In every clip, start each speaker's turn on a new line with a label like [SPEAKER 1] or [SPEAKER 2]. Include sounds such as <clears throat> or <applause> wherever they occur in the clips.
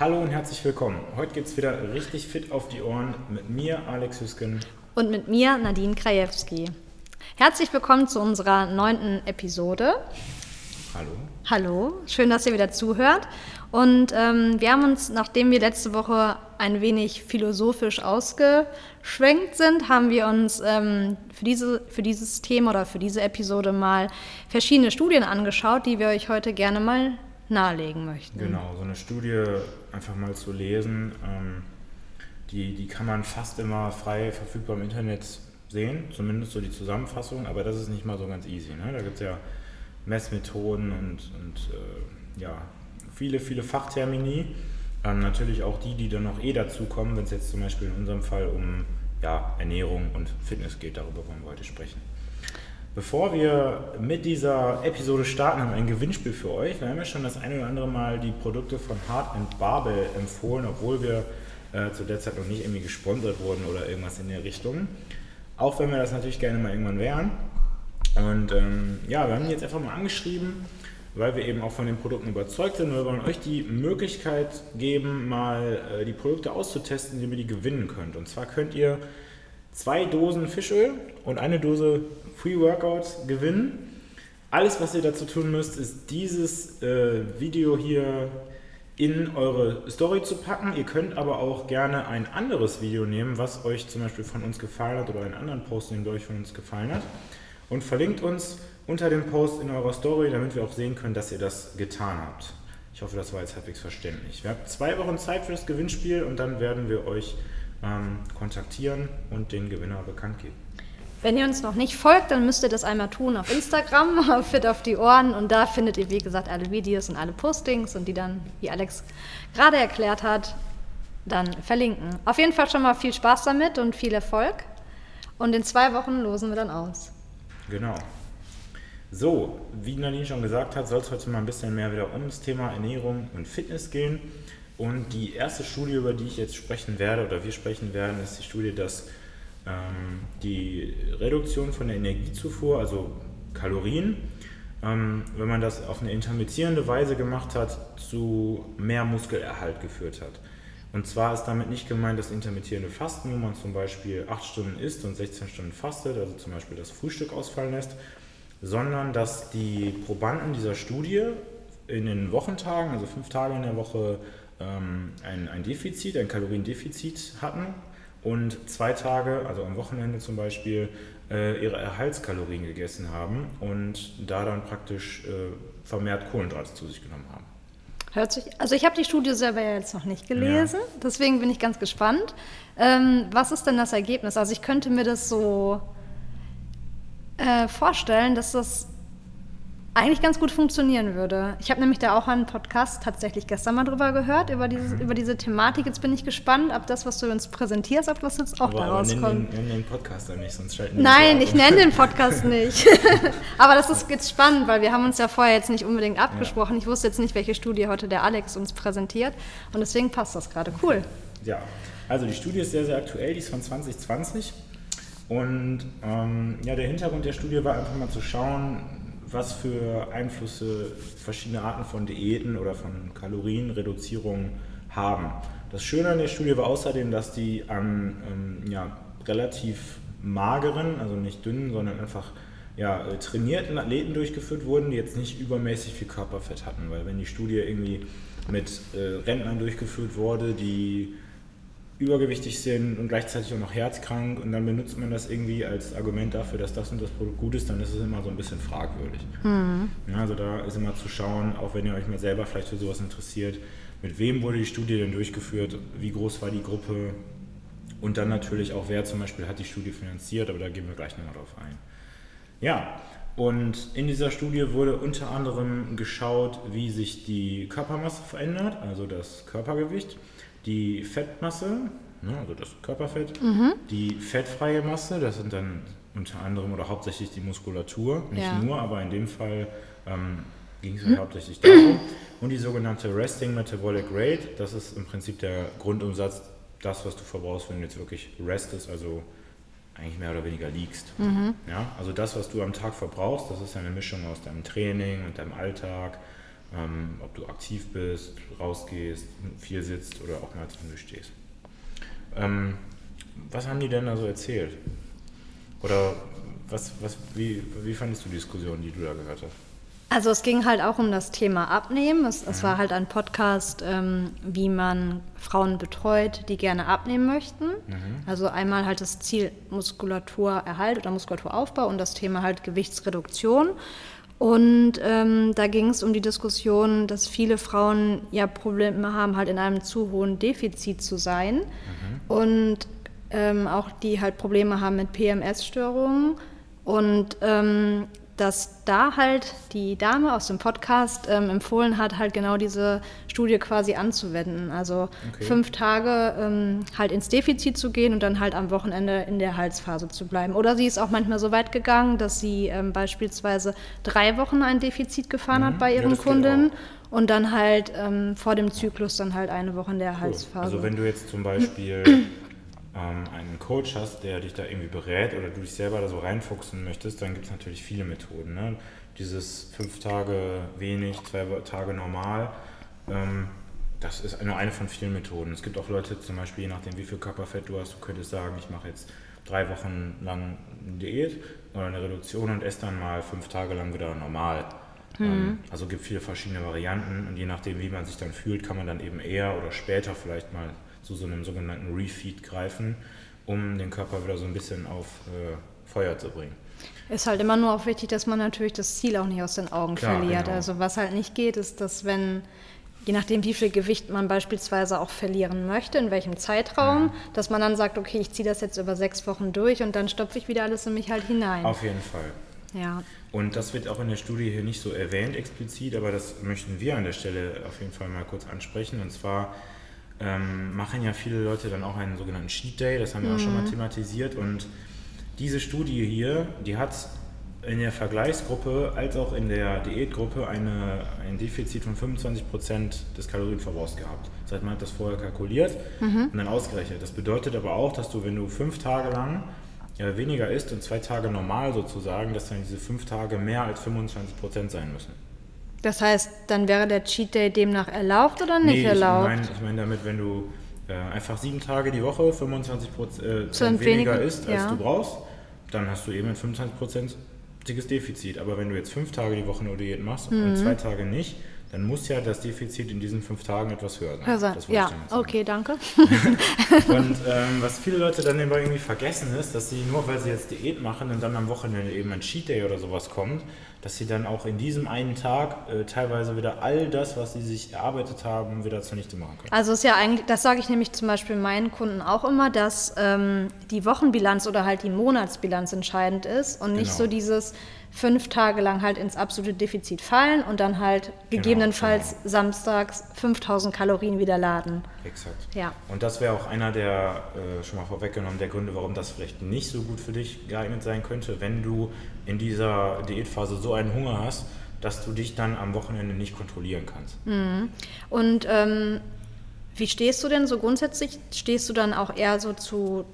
[SPEAKER 1] Hallo und herzlich willkommen. Heute geht es wieder richtig fit auf die Ohren mit mir, Alex Hüsken.
[SPEAKER 2] Und mit mir, Nadine Krajewski. Herzlich willkommen zu unserer neunten Episode.
[SPEAKER 1] Hallo.
[SPEAKER 2] Hallo, schön, dass ihr wieder zuhört. Und ähm, wir haben uns, nachdem wir letzte Woche ein wenig philosophisch ausgeschwenkt sind, haben wir uns ähm, für, diese, für dieses Thema oder für diese Episode mal verschiedene Studien angeschaut, die wir euch heute gerne mal nahelegen möchten.
[SPEAKER 1] Genau, so eine Studie einfach mal zu lesen, ähm, die, die kann man fast immer frei verfügbar im Internet sehen, zumindest so die Zusammenfassung, aber das ist nicht mal so ganz easy. Ne? Da gibt es ja Messmethoden und, und äh, ja, viele, viele Fachtermini. Ähm, natürlich auch die, die dann noch eh dazukommen, wenn es jetzt zum Beispiel in unserem Fall um ja, Ernährung und Fitness geht. Darüber wollen wir heute sprechen. Bevor wir mit dieser Episode starten, haben wir ein Gewinnspiel für euch. Wir haben ja schon das eine oder andere Mal die Produkte von Hart Babel empfohlen, obwohl wir äh, zu der Zeit noch nicht irgendwie gesponsert wurden oder irgendwas in der Richtung. Auch wenn wir das natürlich gerne mal irgendwann wären. Und ähm, ja, wir haben die jetzt einfach mal angeschrieben weil wir eben auch von den Produkten überzeugt sind. Wir wollen euch die Möglichkeit geben, mal äh, die Produkte auszutesten, die ihr die gewinnen könnt. Und zwar könnt ihr zwei Dosen Fischöl und eine Dose Free Workout gewinnen. Alles, was ihr dazu tun müsst, ist dieses äh, Video hier in eure Story zu packen. Ihr könnt aber auch gerne ein anderes Video nehmen, was euch zum Beispiel von uns gefallen hat oder einen anderen Post, den euch von uns gefallen hat. Und verlinkt uns unter dem Post in eurer Story, damit wir auch sehen können, dass ihr das getan habt. Ich hoffe, das war jetzt halbwegs verständlich. Wir haben zwei Wochen Zeit für das Gewinnspiel und dann werden wir euch ähm, kontaktieren und den Gewinner bekannt geben.
[SPEAKER 2] Wenn ihr uns noch nicht folgt, dann müsst ihr das einmal tun auf Instagram, <laughs> auf Fit auf die Ohren. Und da findet ihr, wie gesagt, alle Videos und alle Postings und die dann, wie Alex gerade erklärt hat, dann verlinken. Auf jeden Fall schon mal viel Spaß damit und viel Erfolg. Und in zwei Wochen losen wir dann aus.
[SPEAKER 1] Genau. So, wie Nadine schon gesagt hat, soll es heute mal ein bisschen mehr wieder um das Thema Ernährung und Fitness gehen. Und die erste Studie, über die ich jetzt sprechen werde oder wir sprechen werden, ist die Studie, dass ähm, die Reduktion von der Energiezufuhr, also Kalorien, ähm, wenn man das auf eine intermittierende Weise gemacht hat, zu mehr Muskelerhalt geführt hat. Und zwar ist damit nicht gemeint das intermittierende Fasten, wo man zum Beispiel 8 Stunden isst und 16 Stunden fastet, also zum Beispiel das Frühstück ausfallen lässt, sondern dass die Probanden dieser Studie in den Wochentagen, also fünf Tage in der Woche, ähm, ein, ein Defizit, ein Kaloriendefizit hatten und zwei Tage, also am Wochenende zum Beispiel, äh, ihre Erhaltskalorien gegessen haben und da dann praktisch äh, vermehrt Kohlenhydrate zu sich genommen haben.
[SPEAKER 2] Hört sich, also ich habe die Studie selber ja jetzt noch nicht gelesen, ja. deswegen bin ich ganz gespannt. Ähm, was ist denn das Ergebnis? Also ich könnte mir das so äh, vorstellen, dass das eigentlich ganz gut funktionieren würde. Ich habe nämlich da auch einen Podcast tatsächlich gestern mal drüber gehört, über, dieses, über diese Thematik. Jetzt bin ich gespannt, ob das, was du uns präsentierst, ob das jetzt auch aber, daraus aber kommt.
[SPEAKER 1] Nenn den Podcast dann nicht, sonst schalten
[SPEAKER 2] Nein, ich nenne den Podcast <laughs> nicht. <laughs> aber das ist jetzt spannend, weil wir haben uns ja vorher jetzt nicht unbedingt abgesprochen. Ja. Ich wusste jetzt nicht, welche Studie heute der Alex uns präsentiert. Und deswegen passt das gerade. Cool.
[SPEAKER 1] Ja, also die Studie ist sehr, sehr aktuell. Die ist von 2020. Und ähm, ja, der Hintergrund der Studie war einfach mal zu schauen, was für Einflüsse verschiedene Arten von Diäten oder von Kalorienreduzierung haben. Das Schöne an der Studie war außerdem, dass die an ähm, ja, relativ mageren, also nicht dünnen, sondern einfach ja, trainierten Athleten durchgeführt wurden, die jetzt nicht übermäßig viel Körperfett hatten. Weil wenn die Studie irgendwie mit äh, Rentnern durchgeführt wurde, die übergewichtig sind und gleichzeitig auch noch herzkrank und dann benutzt man das irgendwie als Argument dafür, dass das und das Produkt gut ist, dann ist es immer so ein bisschen fragwürdig. Mhm. Ja, also da ist immer zu schauen, auch wenn ihr euch mal selber vielleicht für sowas interessiert, mit wem wurde die Studie denn durchgeführt, wie groß war die Gruppe und dann natürlich auch, wer zum Beispiel hat die Studie finanziert, aber da gehen wir gleich nochmal drauf ein. Ja, und in dieser Studie wurde unter anderem geschaut, wie sich die Körpermasse verändert, also das Körpergewicht die Fettmasse, ne, also das Körperfett, mhm. die fettfreie Masse, das sind dann unter anderem oder hauptsächlich die Muskulatur, nicht ja. nur, aber in dem Fall ähm, ging es mhm. hauptsächlich darum. Und die sogenannte Resting Metabolic Rate, das ist im Prinzip der Grundumsatz, das, was du verbrauchst, wenn du jetzt wirklich restest, also eigentlich mehr oder weniger liegst. Mhm. Ja, also das, was du am Tag verbrauchst, das ist eine Mischung aus deinem Training und deinem Alltag ähm, ob du aktiv bist, rausgehst, viel sitzt oder auch mal zwischendurch stehst. Ähm, was haben die denn da so erzählt? Oder was, was, wie, wie fandest du die Diskussion, die du da gehört hast?
[SPEAKER 2] Also es ging halt auch um das Thema Abnehmen. Es, es war halt ein Podcast, ähm, wie man Frauen betreut, die gerne abnehmen möchten. Mhm. Also einmal halt das Ziel Muskulaturerhalt oder Muskulaturaufbau und das Thema halt Gewichtsreduktion. Und ähm, da ging es um die Diskussion, dass viele Frauen ja Probleme haben, halt in einem zu hohen Defizit zu sein. Mhm. Und ähm, auch die halt Probleme haben mit PMS-Störungen. Und ähm, dass da halt die Dame aus dem Podcast ähm, empfohlen hat, halt genau diese Studie quasi anzuwenden. Also okay. fünf Tage ähm, halt ins Defizit zu gehen und dann halt am Wochenende in der Halsphase zu bleiben. Oder sie ist auch manchmal so weit gegangen, dass sie ähm, beispielsweise drei Wochen ein Defizit gefahren mhm. hat bei ihren ja, Kunden und dann halt ähm, vor dem Zyklus dann halt eine Woche in der cool. Halsphase.
[SPEAKER 1] Also wenn du jetzt zum Beispiel <clears throat> ähm, einen Coach hast, der dich da irgendwie berät oder du dich selber da so reinfuchsen möchtest, dann gibt es natürlich viele Methoden. Ne? Dieses fünf Tage wenig, zwei Tage normal, ähm, das ist nur eine von vielen Methoden. Es gibt auch Leute, zum Beispiel, je nachdem, wie viel Körperfett du hast, du könntest sagen, ich mache jetzt drei Wochen lang eine Diät oder eine Reduktion und esse dann mal fünf Tage lang wieder normal. Mhm. Also gibt viele verschiedene Varianten und je nachdem, wie man sich dann fühlt, kann man dann eben eher oder später vielleicht mal zu so einem sogenannten Refeed greifen, um den Körper wieder so ein bisschen auf äh, Feuer zu bringen.
[SPEAKER 2] Ist halt immer nur auch wichtig, dass man natürlich das Ziel auch nicht aus den Augen Klar, verliert. Genau. Also was halt nicht geht, ist, dass wenn je nachdem, wie viel Gewicht man beispielsweise auch verlieren möchte, in welchem Zeitraum, mhm. dass man dann sagt, okay, ich ziehe das jetzt über sechs Wochen durch und dann stopfe ich wieder alles in mich halt hinein.
[SPEAKER 1] Auf jeden Fall.
[SPEAKER 2] Ja.
[SPEAKER 1] Und das wird auch in der Studie hier nicht so erwähnt explizit, aber das möchten wir an der Stelle auf jeden Fall mal kurz ansprechen. Und zwar ähm, machen ja viele Leute dann auch einen sogenannten Cheat Day, das haben wir mhm. auch schon mal mhm. thematisiert. Und diese Studie hier, die hat in der Vergleichsgruppe als auch in der Diätgruppe eine, ein Defizit von 25% des Kalorienverbrauchs gehabt. Das heißt, man hat das vorher kalkuliert mhm. und dann ausgerechnet. Das bedeutet aber auch, dass du, wenn du fünf Tage lang äh, weniger isst und zwei Tage normal sozusagen, dass dann diese fünf Tage mehr als 25% sein müssen.
[SPEAKER 2] Das heißt, dann wäre der Cheat Day demnach erlaubt oder nicht nee, erlaubt?
[SPEAKER 1] Ich meine ich mein damit, wenn du äh, einfach sieben Tage die Woche 25 Prozent äh, weniger isst, als ja. du brauchst, dann hast du eben ein 25 prozentiges Defizit. Aber wenn du jetzt fünf Tage die Woche nur Diät machst mhm. und zwei Tage nicht, dann muss ja das Defizit in diesen fünf Tagen etwas höher sein.
[SPEAKER 2] Also, ja, okay, danke. <laughs>
[SPEAKER 1] und ähm, was viele Leute dann irgendwie vergessen ist, dass sie nur weil sie jetzt Diät machen und dann am Wochenende eben ein Cheat Day oder sowas kommt, dass sie dann auch in diesem einen Tag äh, teilweise wieder all das, was sie sich erarbeitet haben, wieder zunichte machen können.
[SPEAKER 2] Also ist ja eigentlich, das sage ich nämlich zum Beispiel meinen Kunden auch immer, dass ähm, die Wochenbilanz oder halt die Monatsbilanz entscheidend ist und nicht genau. so dieses fünf Tage lang halt ins absolute Defizit fallen und dann halt genau, gegebenenfalls genau. samstags 5000 Kalorien wieder laden.
[SPEAKER 1] Exakt.
[SPEAKER 2] Ja.
[SPEAKER 1] Und das wäre auch einer der, äh, schon mal vorweggenommen, der Gründe, warum das vielleicht nicht so gut für dich geeignet sein könnte, wenn du in dieser Diätphase so einen Hunger hast, dass du dich dann am Wochenende nicht kontrollieren kannst.
[SPEAKER 2] Mhm. Und ähm, wie stehst du denn so grundsätzlich? Stehst du dann auch eher so zu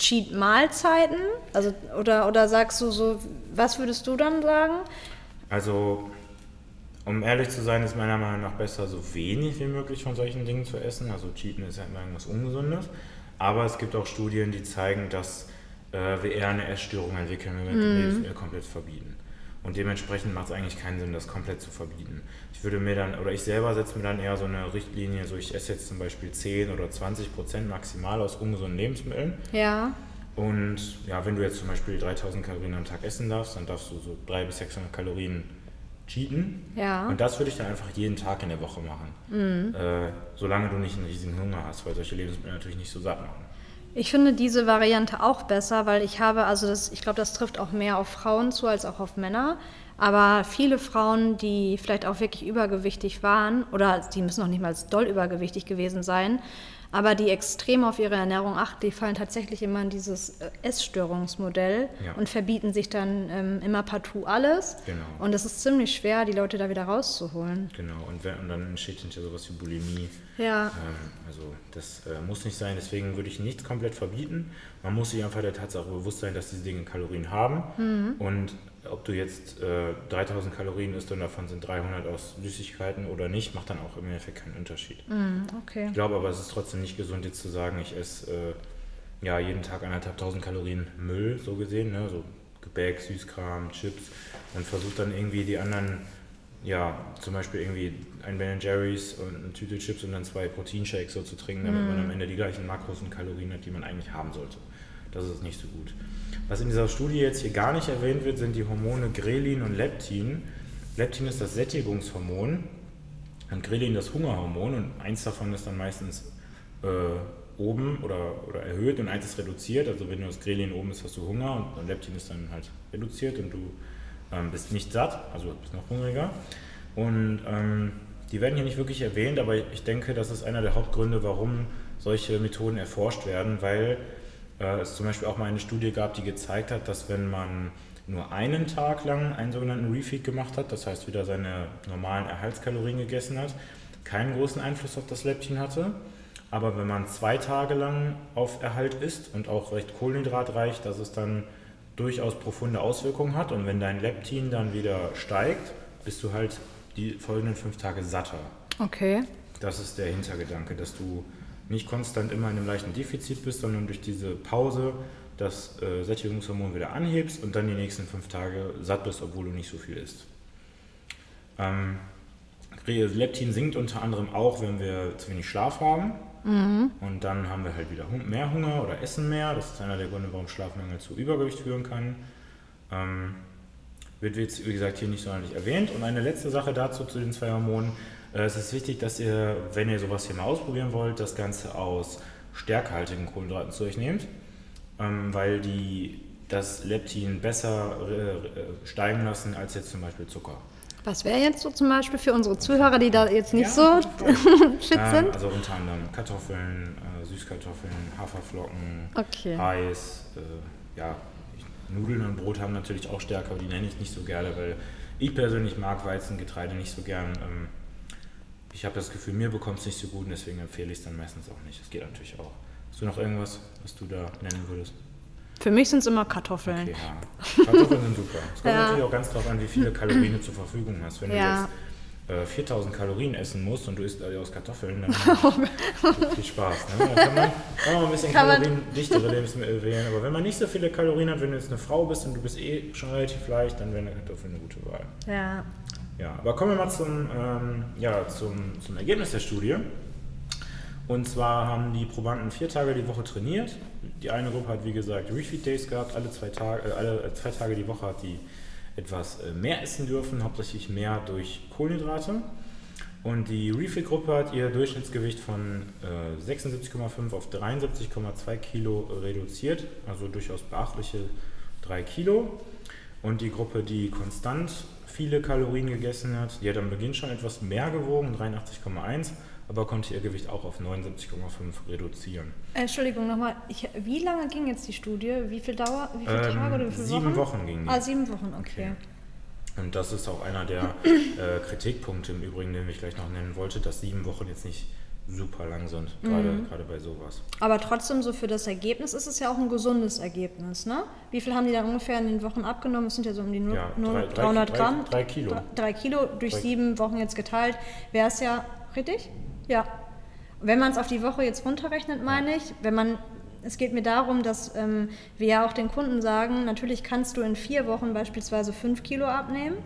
[SPEAKER 2] Cheat-Mahlzeiten? Also, oder, oder sagst du so, was würdest du dann sagen?
[SPEAKER 1] Also, um ehrlich zu sein, ist meiner Meinung nach besser, so wenig wie möglich von solchen Dingen zu essen. Also, Cheaten ist ja immer irgendwas Ungesundes. Aber es gibt auch Studien, die zeigen, dass äh, wir eher eine Essstörung entwickeln, wenn wir mhm. Lebensmittel komplett verbieten. Und dementsprechend macht es eigentlich keinen Sinn, das komplett zu verbieten. Ich würde mir dann, oder ich selber setze mir dann eher so eine Richtlinie, so ich esse jetzt zum Beispiel 10 oder 20 Prozent maximal aus ungesunden Lebensmitteln.
[SPEAKER 2] Ja.
[SPEAKER 1] Und ja, wenn du jetzt zum Beispiel 3000 Kalorien am Tag essen darfst, dann darfst du so 300 bis 600 Kalorien cheaten.
[SPEAKER 2] Ja.
[SPEAKER 1] Und das würde ich dann einfach jeden Tag in der Woche machen. Mhm. Äh, solange du nicht einen riesigen Hunger hast, weil solche Lebensmittel natürlich nicht so satt machen.
[SPEAKER 2] Ich finde diese Variante auch besser, weil ich habe, also das, ich glaube, das trifft auch mehr auf Frauen zu als auch auf Männer. Aber viele Frauen, die vielleicht auch wirklich übergewichtig waren, oder die müssen noch nicht mal doll übergewichtig gewesen sein, aber die extrem auf ihre Ernährung achten, die fallen tatsächlich immer in dieses äh, Essstörungsmodell ja. und verbieten sich dann ähm, immer partout alles.
[SPEAKER 1] Genau.
[SPEAKER 2] Und es ist ziemlich schwer, die Leute da wieder rauszuholen.
[SPEAKER 1] Genau, und, wenn, und dann entsteht hinterher sowas wie Bulimie.
[SPEAKER 2] Ja.
[SPEAKER 1] Ähm, also das äh, muss nicht sein, deswegen würde ich nichts komplett verbieten. Man muss sich einfach der Tatsache bewusst sein, dass diese Dinge Kalorien haben. Mhm. Und ob du jetzt äh, 3000 Kalorien isst und davon sind 300 aus Süßigkeiten oder nicht, macht dann auch im Endeffekt keinen Unterschied.
[SPEAKER 2] Mm, okay.
[SPEAKER 1] Ich glaube aber, es ist trotzdem nicht gesund, jetzt zu sagen, ich esse äh, ja, jeden Tag anderthalb tausend Kalorien Müll, so gesehen, ne? so Gebäck, Süßkram, Chips und versucht dann irgendwie die anderen, ja, zum Beispiel irgendwie ein Ben Jerry's und eine Tüte Chips und dann zwei Proteinshakes so zu trinken, damit man am Ende die gleichen Makros und Kalorien hat, die man eigentlich haben sollte. Das ist nicht so gut. Was in dieser Studie jetzt hier gar nicht erwähnt wird, sind die Hormone Grelin und Leptin. Leptin ist das Sättigungshormon und Grelin das Hungerhormon und eins davon ist dann meistens äh, oben oder, oder erhöht und eins ist reduziert. Also wenn du das Grelin oben ist, hast du Hunger und, Leptin ist dann halt reduziert und du ähm, bist nicht satt, also bist noch hungriger. Und ähm, die werden hier nicht wirklich erwähnt, aber ich denke, das ist einer der Hauptgründe, warum solche Methoden erforscht werden, weil äh, es zum Beispiel auch mal eine Studie gab, die gezeigt hat, dass wenn man nur einen Tag lang einen sogenannten Refeed gemacht hat, das heißt wieder seine normalen Erhaltskalorien gegessen hat, keinen großen Einfluss auf das Leptin hatte. Aber wenn man zwei Tage lang auf Erhalt isst und auch recht kohlenhydratreich, dass es dann durchaus profunde Auswirkungen hat. Und wenn dein Leptin dann wieder steigt, bist du halt die folgenden fünf Tage satter.
[SPEAKER 2] Okay.
[SPEAKER 1] Das ist der Hintergedanke, dass du nicht konstant immer in einem leichten Defizit bist, sondern durch diese Pause das äh, Sättigungshormon wieder anhebst und dann die nächsten fünf Tage satt bist, obwohl du nicht so viel isst. Ähm, Leptin sinkt unter anderem auch, wenn wir zu wenig Schlaf haben. Mhm. Und dann haben wir halt wieder mehr Hunger oder essen mehr. Das ist einer der Gründe, warum Schlafmangel zu Übergewicht führen kann. Ähm, wird jetzt, wie gesagt, hier nicht sonderlich erwähnt. Und eine letzte Sache dazu zu den zwei Hormonen. Äh, es ist wichtig, dass ihr, wenn ihr sowas hier mal ausprobieren wollt, das Ganze aus stärkehaltigen Kohlenhydraten zu euch nehmt, ähm, weil die das Leptin besser äh, steigen lassen als jetzt zum Beispiel Zucker.
[SPEAKER 2] Was wäre jetzt so zum Beispiel für unsere Zuhörer, die da jetzt nicht
[SPEAKER 1] ja,
[SPEAKER 2] so <laughs> fit
[SPEAKER 1] ähm,
[SPEAKER 2] sind?
[SPEAKER 1] Also unter anderem Kartoffeln, äh, Süßkartoffeln, Haferflocken,
[SPEAKER 2] Okay.
[SPEAKER 1] Reis, äh, ja, Nudeln und Brot haben natürlich auch Stärke, aber die nenne ich nicht so gerne, weil ich persönlich mag Weizengetreide nicht so gern. Ähm, ich habe das Gefühl, mir bekommt es nicht so gut und deswegen empfehle ich es dann meistens auch nicht. Das geht natürlich auch. Hast du noch irgendwas, was du da nennen würdest?
[SPEAKER 2] Für mich sind es immer Kartoffeln.
[SPEAKER 1] Okay, ja. Kartoffeln sind super. Es kommt
[SPEAKER 2] Ja.
[SPEAKER 1] natürlich auch ganz darauf an, wie viele Kalorien du zur Verfügung hast. Wenn
[SPEAKER 2] Ja.
[SPEAKER 1] du jetzt äh, 4000 Kalorien essen musst und du isst aus Kartoffeln, dann <laughs> viel Spaß. Ne? Dann kann man, kann man ein bisschen kaloriendichtere Lebensmittel wählen. Aber wenn man nicht so viele Kalorien hat, wenn du jetzt eine Frau bist und du bist eh schon relativ leicht, dann wäre eine Kartoffel eine gute Wahl.
[SPEAKER 2] Ja.
[SPEAKER 1] Ja, aber kommen wir mal zum, ähm, ja, zum, zum Ergebnis der Studie. Und zwar haben die Probanden vier Tage die Woche trainiert. Die eine Gruppe hat, wie gesagt, Refeed Days gehabt. Alle zwei Tage, äh, alle zwei Tage die Woche hat die etwas äh, mehr essen dürfen, hauptsächlich mehr durch Kohlenhydrate. Und die Refeed-Gruppe hat ihr Durchschnittsgewicht von äh, 76,5 auf 73,2 Kilo reduziert, also durchaus beachtliche 3 Kilo. Und die Gruppe, die konstant viele Kalorien gegessen hat, die hat am Beginn schon etwas mehr gewogen, 83,1, aber konnte ihr Gewicht auch auf 79,5 reduzieren.
[SPEAKER 2] Entschuldigung nochmal, ich, wie lange ging jetzt die Studie? Wie viel Dauer? Wie viele
[SPEAKER 1] Ähm,
[SPEAKER 2] Tage oder wie viele
[SPEAKER 1] sieben
[SPEAKER 2] Wochen?
[SPEAKER 1] Wochen ging die.
[SPEAKER 2] Ah, sieben Wochen, okay.
[SPEAKER 1] Und das ist auch einer der äh, Kritikpunkte im Übrigen, den ich gleich noch nennen wollte, dass sieben Wochen jetzt nicht super lang sind, gerade,
[SPEAKER 2] Mhm.
[SPEAKER 1] gerade bei sowas.
[SPEAKER 2] Aber trotzdem, so für das Ergebnis ist es ja auch ein gesundes Ergebnis, ne? Wie viel haben die dann ungefähr in den Wochen abgenommen? Es sind ja so um die nur,
[SPEAKER 1] Ja,
[SPEAKER 2] nur
[SPEAKER 1] drei- drei-
[SPEAKER 2] 300
[SPEAKER 1] drei-
[SPEAKER 2] Gramm.
[SPEAKER 1] drei Kilo.
[SPEAKER 2] Drei, drei Kilo durch
[SPEAKER 1] Drei-
[SPEAKER 2] sieben Wochen jetzt geteilt, wäre es ja richtig? Ja. Wenn man es auf die Woche jetzt runterrechnet, meine ich, wenn man, es geht mir darum, dass ähm, wir ja auch den Kunden sagen, natürlich kannst du in vier Wochen beispielsweise fünf Kilo abnehmen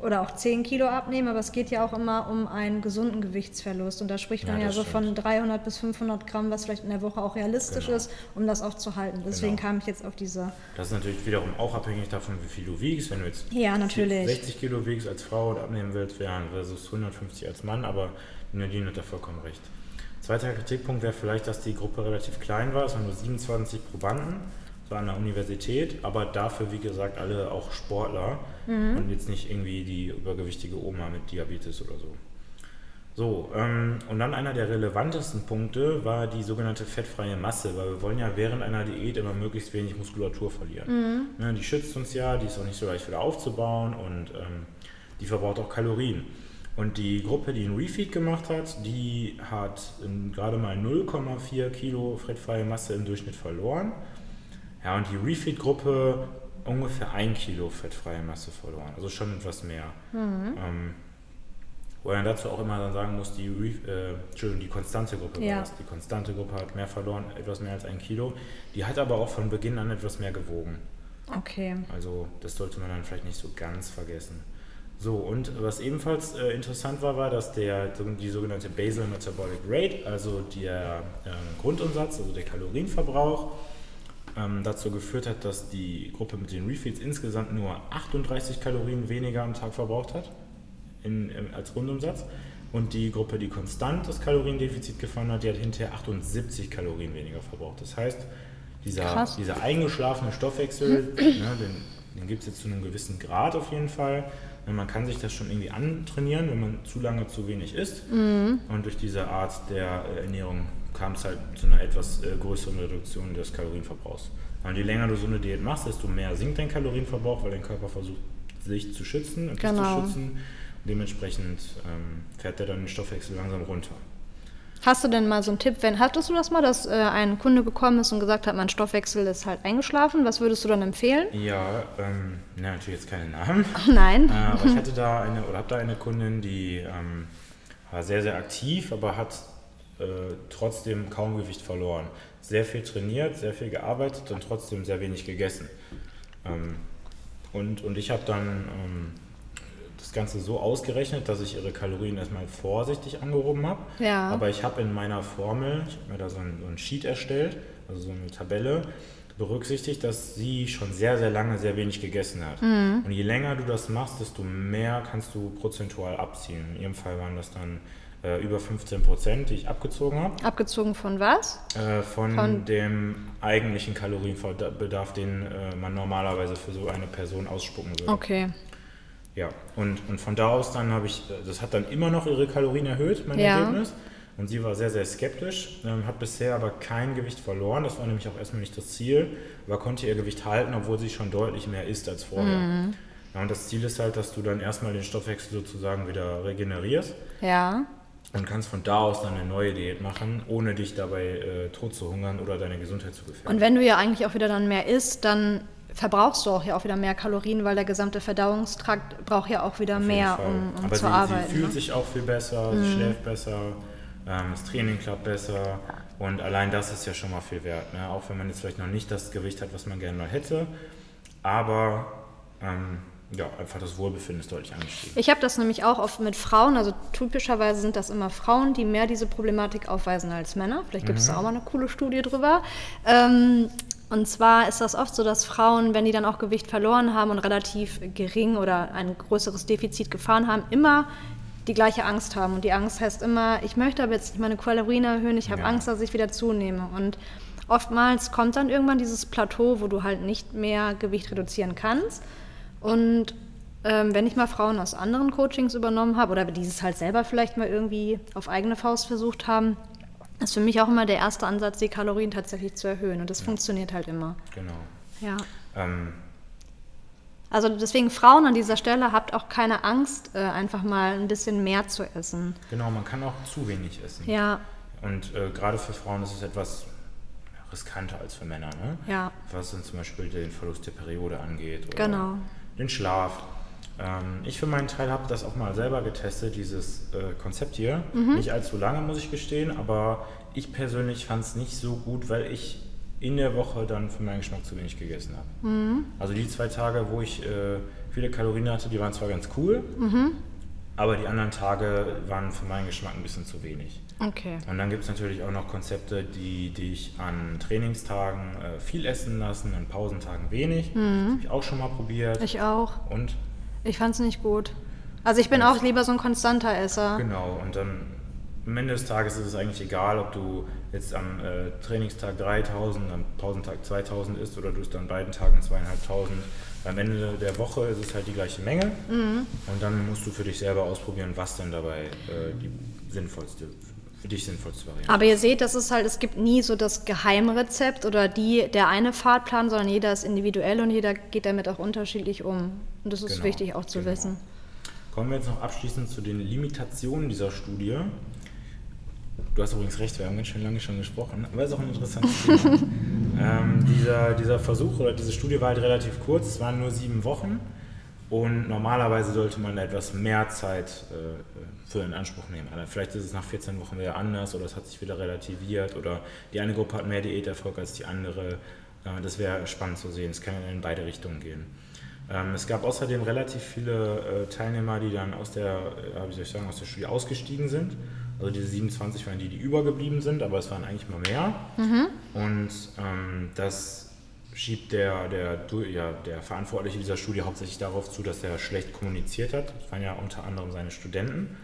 [SPEAKER 2] oder auch 10 Kilo abnehmen, aber es geht ja auch immer um einen gesunden Gewichtsverlust. Und da spricht man
[SPEAKER 1] Ja,
[SPEAKER 2] ja, so
[SPEAKER 1] stimmt.
[SPEAKER 2] von 300 bis 500 Gramm, was vielleicht in der Woche auch realistisch
[SPEAKER 1] Genau.
[SPEAKER 2] ist, um das auch zu halten. Deswegen
[SPEAKER 1] Genau.
[SPEAKER 2] kam ich jetzt auf diese.
[SPEAKER 1] Das ist natürlich wiederum auch abhängig davon, wie viel du wiegst. Wenn du jetzt
[SPEAKER 2] Ja, natürlich.
[SPEAKER 1] 60 Kilo wiegst als Frau und abnehmen willst, wären versus 150 als Mann, aber Nadine hat da vollkommen recht. Zweiter Kritikpunkt wäre vielleicht, dass die Gruppe relativ klein war. Es waren nur 27 Probanden, so an der Universität, aber dafür, wie gesagt, alle auch Sportler und jetzt nicht irgendwie die übergewichtige Oma mit Diabetes oder so. So, ähm, und dann einer der relevantesten Punkte war die sogenannte fettfreie Masse, weil wir wollen ja während einer Diät immer möglichst wenig Muskulatur verlieren. Ne, die schützt uns ja, die ist auch nicht so leicht wieder aufzubauen und ähm, die verbraucht auch Kalorien. Und die Gruppe, die einen Refeed gemacht hat, die hat gerade mal 0,4 Kilo fettfreie Masse im Durchschnitt verloren. Ja, und die Refeed-Gruppe ungefähr ein Kilo fettfreie Masse verloren. Also schon etwas mehr. Ähm, wo er dazu auch immer dann sagen muss, die, äh, Entschuldigung, die konstante Gruppe
[SPEAKER 2] Ja.
[SPEAKER 1] war das. Die konstante Gruppe hat mehr verloren, etwas mehr als ein Kilo. Die hat aber auch von Beginn an etwas mehr gewogen.
[SPEAKER 2] Okay.
[SPEAKER 1] Also das sollte man dann vielleicht nicht so ganz vergessen. So, und was ebenfalls äh, interessant war, war, dass der, die sogenannte Basal Metabolic Rate, also der äh, Grundumsatz, also der Kalorienverbrauch, ähm, dazu geführt hat, dass die Gruppe mit den Refeeds insgesamt nur 38 Kalorien weniger am Tag verbraucht hat in, im- als Rundumsatz. Und die Gruppe, die konstant das Kaloriendefizit gefahren hat, die hat hinterher 78 Kalorien weniger verbraucht. Das heißt, dieser,
[SPEAKER 2] Krass.
[SPEAKER 1] dieser eingeschlafene Stoffwechsel, ne, den, den gibt es jetzt zu einem gewissen Grad auf jeden Fall. Und man kann sich das schon irgendwie antrainieren, wenn man zu lange zu wenig isst. Und durch diese Art der äh, Ernährung kam es halt zu einer etwas äh, größeren Reduktion des Kalorienverbrauchs. Und je länger du so eine Diät machst, desto mehr sinkt dein Kalorienverbrauch, weil dein Körper versucht, sich zu schützen und dich
[SPEAKER 2] Genau.
[SPEAKER 1] zu schützen. Und dementsprechend ähm, fährt er dann den Stoffwechsel langsam runter.
[SPEAKER 2] Hast du denn mal so einen Tipp, wenn hattest du das mal, dass äh, ein Kunde gekommen ist und gesagt hat, mein Stoffwechsel ist halt eingeschlafen? Was würdest du dann empfehlen?
[SPEAKER 1] Ja, ähm, na, natürlich jetzt keine Namen.
[SPEAKER 2] Ach <laughs> nein.
[SPEAKER 1] Äh, aber ich <laughs> hatte da eine oder habe da eine Kundin, die ähm, war sehr, sehr aktiv, aber hat äh, trotzdem kaum Gewicht verloren. Sehr viel trainiert, sehr viel gearbeitet und trotzdem sehr wenig gegessen. Ähm, und, und ich habe dann ähm, das Ganze so ausgerechnet, dass ich ihre Kalorien erstmal vorsichtig angehoben habe.
[SPEAKER 2] Ja.
[SPEAKER 1] Aber ich habe in meiner Formel, ich habe mir da so ein, so ein Sheet erstellt, also so eine Tabelle, berücksichtigt, dass sie schon sehr, sehr lange sehr wenig gegessen hat.
[SPEAKER 2] Mhm.
[SPEAKER 1] Und je länger du das machst, desto mehr kannst du prozentual abziehen. In ihrem Fall waren das dann äh, über 15 Prozent, die ich abgezogen habe,
[SPEAKER 2] Abgezogen von was?
[SPEAKER 1] äh, von,
[SPEAKER 2] Von-
[SPEAKER 1] dem eigentlichen Kalorienbedarf, den äh, man normalerweise für so eine Person ausspucken würde.
[SPEAKER 2] Okay.
[SPEAKER 1] Ja, und, und von da aus dann habe ich, äh, das hat dann immer noch ihre Kalorien erhöht, mein
[SPEAKER 2] Ja.
[SPEAKER 1] Ergebnis. Und sie war sehr, sehr skeptisch, ähm, hat bisher aber kein Gewicht verloren. Das war nämlich auch erstmal nicht das Ziel, aber konnte ihr Gewicht halten, obwohl sie schon deutlich mehr isst als vorher.
[SPEAKER 2] Mhm.
[SPEAKER 1] Ja, und das Ziel ist halt, dass du dann erstmal den Stoffwechsel sozusagen wieder regenerierst
[SPEAKER 2] Ja.
[SPEAKER 1] Und kannst von da aus dann eine neue Diät machen, ohne dich dabei äh, tot zu hungern oder deine Gesundheit zu gefährden.
[SPEAKER 2] Und wenn du ja eigentlich auch wieder dann mehr isst, dann verbrauchst du auch ja auch wieder mehr Kalorien, weil der gesamte Verdauungstrakt braucht ja auch wieder
[SPEAKER 1] Auf
[SPEAKER 2] mehr, um, um
[SPEAKER 1] Aber
[SPEAKER 2] zu
[SPEAKER 1] sie,
[SPEAKER 2] arbeiten.
[SPEAKER 1] sie fühlt
[SPEAKER 2] ne?
[SPEAKER 1] sich auch viel besser, sie schläft besser, ähm, das Training klappt besser und allein das ist ja schon mal viel wert. Ne? Auch wenn man jetzt vielleicht noch nicht das Gewicht hat, was man gerne hätte, aber ähm, ja, einfach das Wohlbefinden ist deutlich angestiegen.
[SPEAKER 2] Ich habe das nämlich auch oft mit Frauen, also typischerweise sind das immer Frauen, die mehr diese Problematik aufweisen als Männer. Vielleicht gibt es da auch mal eine coole Studie drüber. Ähm, und zwar ist das oft so, dass Frauen, wenn die dann auch Gewicht verloren haben und relativ gering oder ein größeres Defizit gefahren haben, immer die gleiche Angst haben. Und die Angst heißt immer, ich möchte aber jetzt nicht meine Kalorien erhöhen, ich habe
[SPEAKER 1] Ja.
[SPEAKER 2] Angst, dass ich wieder zunehme. Und oftmals kommt dann irgendwann dieses Plateau, wo du halt nicht mehr Gewicht reduzieren kannst. Und ähm, wenn ich mal Frauen aus anderen Coachings übernommen habe oder die es halt selber vielleicht mal irgendwie auf eigene Faust versucht haben, ist für mich auch immer der erste Ansatz, die Kalorien tatsächlich zu erhöhen. Und das funktioniert halt immer.
[SPEAKER 1] Genau.
[SPEAKER 2] Ja.
[SPEAKER 1] Ähm,
[SPEAKER 2] Also deswegen Frauen an dieser Stelle, habt auch keine Angst, äh, einfach mal ein bisschen mehr zu essen.
[SPEAKER 1] genau, man kann auch zu wenig essen.
[SPEAKER 2] Ja,
[SPEAKER 1] Und äh, gerade für Frauen ist es etwas riskanter als für Männer. Ne?
[SPEAKER 2] ja,
[SPEAKER 1] was dann zum Beispiel den Verlust der Periode angeht oder
[SPEAKER 2] Genau.
[SPEAKER 1] Den Schlaf. Ähm, ich für meinen Teil habe das auch mal selber getestet, dieses äh, Konzept hier.
[SPEAKER 2] Mhm.
[SPEAKER 1] Nicht allzu lange, muss ich gestehen, aber ich persönlich fand es nicht so gut, weil ich in der Woche dann für meinen Geschmack zu wenig gegessen habe.
[SPEAKER 2] Mhm.
[SPEAKER 1] Also die zwei Tage, wo ich äh, viele Kalorien hatte, die waren zwar ganz cool,
[SPEAKER 2] Mhm.
[SPEAKER 1] aber die anderen Tage waren für meinen Geschmack ein bisschen zu wenig.
[SPEAKER 2] Okay.
[SPEAKER 1] Und dann gibt es natürlich auch noch Konzepte, die dich an Trainingstagen äh, viel essen lassen, an Pausentagen wenig. Das habe ich auch schon mal probiert.
[SPEAKER 2] Mhm. Ich auch.
[SPEAKER 1] Und
[SPEAKER 2] Ich fand es nicht gut. Also ich bin auch lieber so ein konstanter Esser.
[SPEAKER 1] genau, und dann am Ende des Tages ist es eigentlich egal, ob du jetzt am äh, Trainingstag 3000, am Pausentag 2000 isst oder du isst an beiden Tagen 2500. Am Ende der Woche ist es halt die gleiche Menge.
[SPEAKER 2] Mhm.
[SPEAKER 1] Und dann musst du für dich selber ausprobieren, was denn dabei äh, die sinnvollste, für dich sinnvollste Variante
[SPEAKER 2] Aber ihr seht, das ist halt, es gibt nie so das Geheimrezept oder die, der eine Fahrplan, sondern jeder ist individuell und jeder geht damit auch unterschiedlich um. Und das ist
[SPEAKER 1] Genau,
[SPEAKER 2] wichtig auch zu
[SPEAKER 1] genau.
[SPEAKER 2] wissen.
[SPEAKER 1] Kommen wir jetzt noch abschließend zu den Limitationen dieser Studie. Du hast übrigens recht, wir haben ganz schön lange schon gesprochen, aber es ist auch ein interessantes <laughs> Thema. Ähm, dieser, dieser Versuch oder diese Studie war halt relativ kurz, es waren nur sieben Wochen und normalerweise sollte man etwas mehr Zeit äh, für in Anspruch nehmen. Also vielleicht ist es nach 14 Wochen wieder anders oder es hat sich wieder relativiert oder die eine Gruppe hat mehr Diäterfolg als die andere. Äh, das wäre spannend zu sehen, es kann in beide Richtungen gehen. Ähm, es gab außerdem relativ viele äh, Teilnehmer, die dann aus der, äh, wie soll ich sagen, aus der Studie ausgestiegen sind. Also diese 27 waren die, die übergeblieben sind, aber es waren eigentlich mal mehr. Mhm. Und ähm, das schiebt der, der, ja, der Verantwortliche dieser Studie hauptsächlich darauf zu, dass er schlecht kommuniziert hat. Das waren ja unter anderem seine Studenten.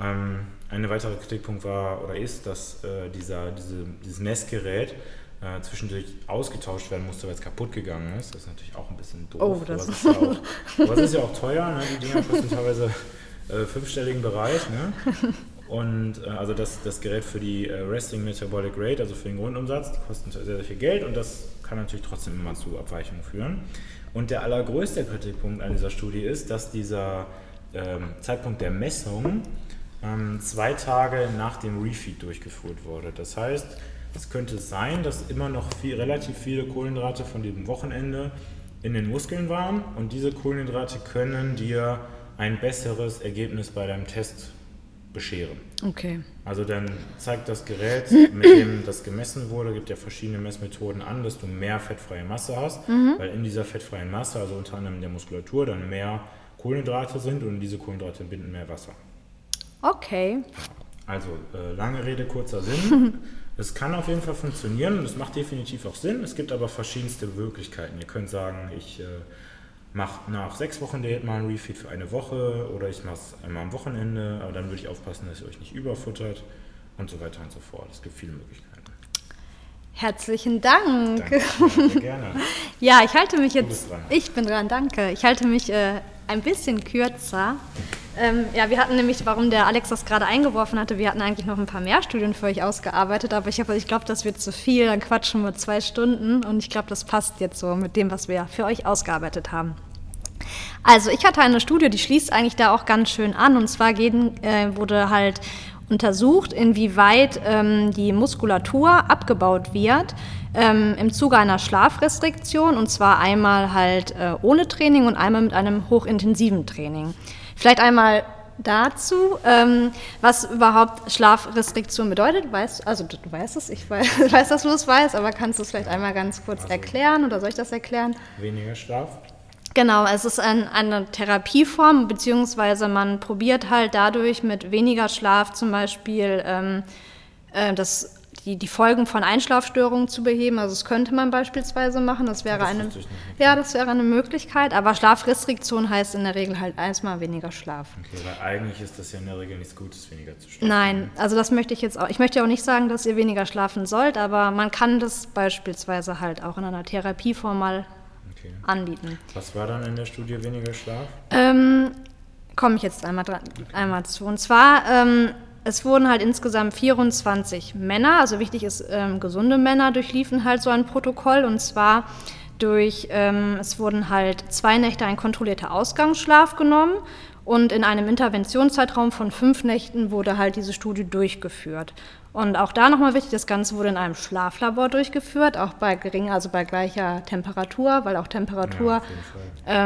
[SPEAKER 1] Ähm, ein weiterer Kritikpunkt war oder ist, dass äh, dieser, diese, dieses Messgerät äh, zwischendurch ausgetauscht werden musste, weil es kaputt gegangen ist. Das ist natürlich auch ein bisschen doof. Oh, das aber, ist ja auch, <laughs> aber es ist ja auch teuer. Ne? Die Dinger kosten teilweise äh, fünfstelligen Bereich. Ne? <laughs> Und äh, also das, das Gerät für die äh, Resting Metabolic Rate, also für den Grundumsatz, die kosten sehr, sehr viel Geld und das kann natürlich trotzdem immer zu Abweichungen führen. Und der allergrößte Kritikpunkt an dieser Studie ist, dass dieser ähm, Zeitpunkt der Messung ähm, zwei Tage nach dem Refeed durchgeführt wurde. Das heißt, es könnte sein, dass immer noch viel, relativ viele Kohlenhydrate von diesem Wochenende in den Muskeln waren und diese Kohlenhydrate können dir ein besseres Ergebnis bei deinem Test bescheren.
[SPEAKER 2] Okay.
[SPEAKER 1] Also dann zeigt das Gerät, mit dem das gemessen wurde, gibt ja verschiedene Messmethoden an, dass du mehr fettfreie Masse hast, mhm. weil in dieser fettfreien Masse, also unter anderem in der Muskulatur, dann mehr Kohlenhydrate sind und diese Kohlenhydrate binden mehr Wasser.
[SPEAKER 2] Okay.
[SPEAKER 1] Also äh, lange Rede, kurzer Sinn. <laughs> Es kann auf jeden Fall funktionieren und es macht definitiv auch Sinn. Es gibt aber verschiedenste Möglichkeiten. Ihr könnt sagen, ich äh, mache nach sechs Wochen Diät mal ein Refeed für eine Woche oder ich mache es einmal am Wochenende, aber dann würde ich aufpassen, dass ihr euch nicht überfuttert und so weiter und so fort. Es gibt viele Möglichkeiten.
[SPEAKER 2] Herzlichen Dank.
[SPEAKER 1] Danke, gerne. <laughs>
[SPEAKER 2] ja, ich halte mich jetzt. Ich bin dran, danke. Ich halte mich äh, ein bisschen kürzer. Ähm, ja, wir hatten nämlich, warum der Alex das gerade eingeworfen hatte, wir hatten eigentlich noch ein paar mehr Studien für euch ausgearbeitet, aber ich, ich glaube, das wird zu viel, dann quatschen wir zwei Stunden und ich glaube, das passt jetzt so mit dem, was wir für euch ausgearbeitet haben. Also ich hatte eine Studie, die schließt eigentlich da auch ganz schön an und zwar gehen, äh, wurde halt untersucht, inwieweit ähm, die Muskulatur abgebaut wird ähm, im Zuge einer Schlafrestriktion und zwar einmal halt äh, ohne Training und einmal mit einem hochintensiven Training. Vielleicht einmal dazu, ähm, was überhaupt Schlafrestriktion bedeutet. Weißt, also du, weißt es, ich weiß, <laughs> weiß, dass du es weißt, aber kannst du es vielleicht einmal ganz kurz also, erklären oder soll ich das erklären?
[SPEAKER 1] Weniger Schlaf?
[SPEAKER 2] Genau, es ist ein, eine Therapieform, beziehungsweise man probiert halt dadurch mit weniger Schlaf zum Beispiel ähm, äh, das die, die Folgen von Einschlafstörungen zu beheben. Also das könnte man beispielsweise machen. Das wäre das eine, ja, das wäre eine Möglichkeit. Aber Schlafrestriktion heißt in der Regel halt erstmal weniger Schlaf.
[SPEAKER 1] Okay, weil eigentlich ist das ja in der Regel nichts Gutes, weniger zu schlafen.
[SPEAKER 2] Nein, also das möchte ich jetzt auch. Ich möchte auch nicht sagen, dass ihr weniger schlafen sollt, aber man kann das beispielsweise halt auch in einer Therapieform mal okay. anbieten.
[SPEAKER 1] Was war dann in der Studie weniger Schlaf?
[SPEAKER 2] Ähm, Komme ich jetzt einmal, dran, okay. einmal zu. Und zwar ähm, es wurden halt insgesamt 24 Männer, also wichtig ist, ähm, gesunde Männer durchliefen halt so ein Protokoll. Und zwar durch, ähm, es wurden halt zwei Nächte ein kontrollierter Ausgangsschlaf genommen. Und in einem Interventionszeitraum von fünf Nächten wurde halt diese Studie durchgeführt. Und auch da nochmal wichtig, das Ganze wurde in einem Schlaflabor durchgeführt, auch bei geringer, also bei gleicher Temperatur, weil auch Temperatur ja,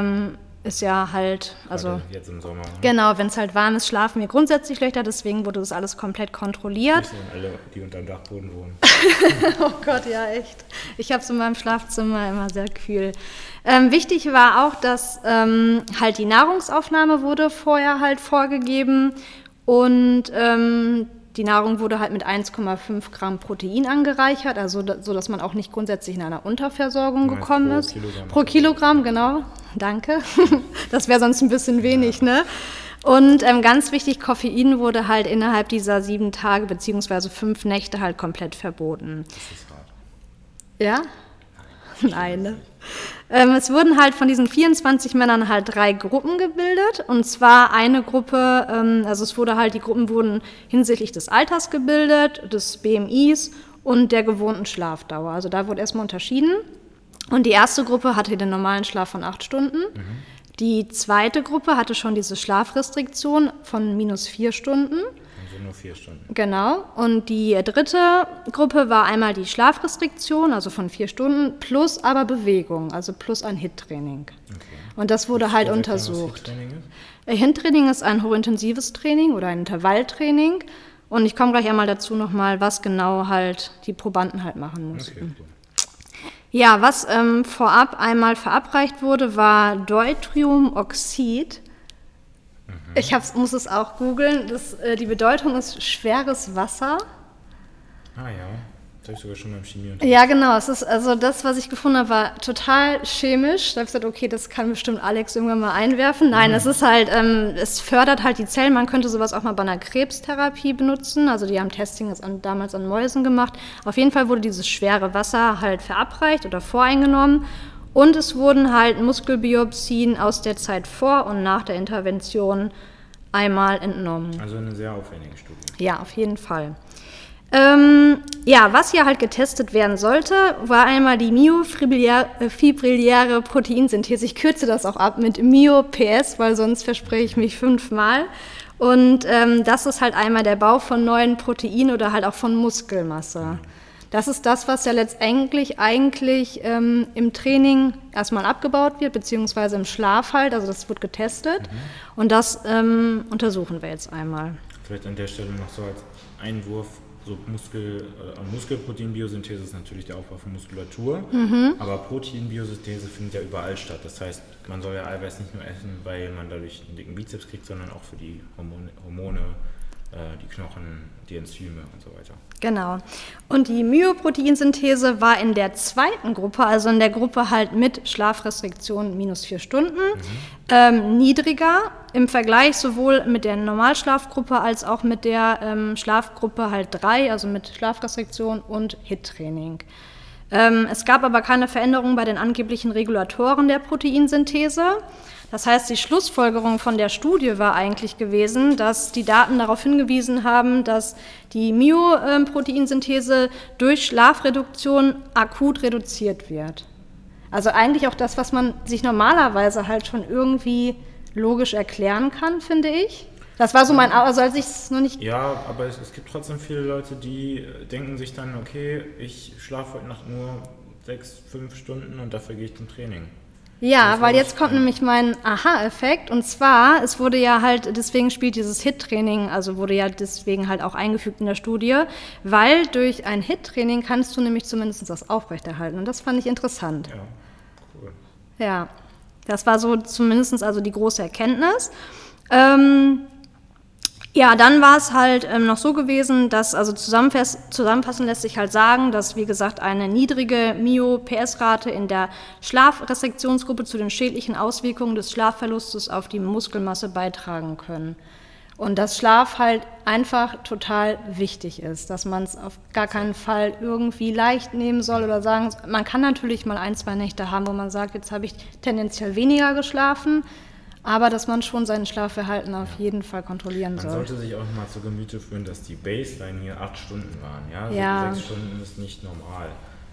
[SPEAKER 2] ist ja halt, also
[SPEAKER 1] jetzt im Sommer. Ne?
[SPEAKER 2] Genau, wenn es halt warm ist, schlafen wir grundsätzlich schlechter, deswegen wurde das alles komplett kontrolliert.
[SPEAKER 1] Sind alle, die unter dem Dachboden wohnen. <laughs>
[SPEAKER 2] oh Gott, ja echt. Ich habe es in meinem Schlafzimmer immer sehr kühl. Ähm, wichtig war auch, dass ähm, halt die Nahrungsaufnahme wurde vorher halt vorgegeben und ähm, die Nahrung wurde halt mit 1,5 Gramm Protein angereichert, also so, dass man auch nicht grundsätzlich in einer Unterversorgung gekommen pro ist. Kilogramm. Pro Kilogramm, genau. Danke. <laughs> Das wäre sonst ein bisschen wenig, ne? Und ähm, ganz wichtig, Koffein wurde halt innerhalb dieser sieben Tage beziehungsweise fünf Nächte halt komplett verboten. Das ist hart. Ja? <laughs> Nein. Ne? Ähm, es wurden halt von diesen 24 Männern halt drei Gruppen gebildet. Und zwar eine Gruppe, ähm, also es wurde halt, die Gruppen wurden hinsichtlich des Alters gebildet, des BMIs und der gewohnten Schlafdauer. Also da wurde erstmal unterschieden. Und die erste Gruppe hatte den normalen Schlaf von acht Stunden. Mhm. Die zweite Gruppe hatte schon diese Schlafrestriktion von minus vier Stunden.
[SPEAKER 1] Nur vier Stunden.
[SPEAKER 2] Genau. Und die dritte Gruppe war einmal die Schlafrestriktion, also von vier Stunden, plus aber Bewegung, also plus ein HIT-Training. Okay. Und das wurde halt untersucht. HIT-Training ist? HIT-Training ist ein hochintensives Training oder ein Intervalltraining. Und ich komme gleich einmal dazu nochmal, was genau halt die Probanden halt machen mussten. Okay, cool. Ja, was ähm, vorab einmal verabreicht wurde, war Deutriumoxid. Ich hab's, muss es auch googeln. Äh, die Bedeutung ist schweres Wasser.
[SPEAKER 1] Ah ja. Das habe ich sogar schon beim Chemie
[SPEAKER 2] Ja, genau. Es ist, also das, was ich gefunden habe, war total chemisch. Da habe ich gesagt, okay, das kann bestimmt Alex irgendwann mal einwerfen. Nein, mhm. es ist halt, ähm, es fördert halt die Zellen. Man könnte sowas auch mal bei einer Krebstherapie benutzen. Also die haben Testing das an, damals an Mäusen gemacht. Auf jeden Fall wurde dieses schwere Wasser halt verabreicht oder voreingenommen. Und es wurden halt Muskelbiopsien aus der Zeit vor und nach der Intervention einmal entnommen.
[SPEAKER 1] Also eine sehr aufwendige Studie.
[SPEAKER 2] Ja, auf jeden Fall. Ähm, ja, was hier halt getestet werden sollte, war einmal die myofibrilläre äh, Proteinsynthese. Ich kürze das auch ab mit MyoPS, weil sonst verspreche ich mich fünfmal. Und ähm, das ist halt einmal der Bau von neuen Proteinen oder halt auch von Muskelmasse. Das ist das, was ja letztendlich eigentlich ähm, im Training erstmal abgebaut wird, beziehungsweise im Schlaf halt. Also das wird getestet. Mhm. Und das ähm, untersuchen wir jetzt einmal.
[SPEAKER 1] Vielleicht an der Stelle noch so als Einwurf so Muskel, äh, Muskelproteinbiosynthese ist natürlich der Aufbau von Muskulatur, mhm. aber Proteinbiosynthese findet ja überall statt. Das heißt, man soll ja Eiweiß nicht nur essen, weil man dadurch einen dicken Bizeps kriegt, sondern auch für die Hormone, Hormone die Knochen, die Enzyme und so weiter.
[SPEAKER 2] Genau. Und die Myoproteinsynthese war in der zweiten Gruppe, also in der Gruppe halt mit Schlafrestriktion minus vier Stunden, mhm. ähm, niedriger im Vergleich sowohl mit der Normalschlafgruppe als auch mit der ähm, Schlafgruppe halt drei, also mit Schlafrestriktion und HIT-Training. Ähm, es gab aber keine Veränderung bei den angeblichen Regulatoren der Proteinsynthese. Das heißt, die Schlussfolgerung von der Studie war eigentlich gewesen, dass die Daten darauf hingewiesen haben, dass die Myoproteinsynthese durch Schlafreduktion akut reduziert wird. Also eigentlich auch das, was man sich normalerweise halt schon irgendwie logisch erklären kann, finde ich. Das war so mein, also als ich es noch nicht.
[SPEAKER 1] Ja, aber es, es, gibt trotzdem viele Leute, die denken sich dann, okay, ich schlafe heute Nacht nur sechs, fünf Stunden und dafür gehe ich zum Training.
[SPEAKER 2] Ja, weil jetzt kommt nämlich mein Aha-Effekt. Und zwar, es wurde ja halt, deswegen spielt dieses HIT-Training, also wurde ja deswegen halt auch eingefügt in der Studie, weil durch ein HIT-Training kannst du nämlich zumindest das aufrechterhalten. Und das fand ich interessant. Ja, cool. Ja, das war so zumindest also die große Erkenntnis. Ähm, ja, dann war es halt ähm, noch so gewesen, dass, also zusammenfassen lässt sich halt sagen, dass, wie gesagt, eine niedrige Myo-PS-Rate in der Schlafrestriktionsgruppe zu den schädlichen Auswirkungen des Schlafverlustes auf die Muskelmasse beitragen können. Und dass Schlaf halt einfach total wichtig ist, dass man es auf gar keinen Fall irgendwie leicht nehmen soll oder sagen, man kann natürlich mal ein, zwei Nächte haben, wo man sagt, jetzt habe ich tendenziell weniger geschlafen, aber dass man schon sein Schlafverhalten auf jeden Fall kontrollieren
[SPEAKER 1] soll. Man sollte sich auch mal zu Gemüte führen, dass die Baseline hier acht Stunden waren. Ja, also
[SPEAKER 2] ja.
[SPEAKER 1] sechs Stunden ist nicht normal,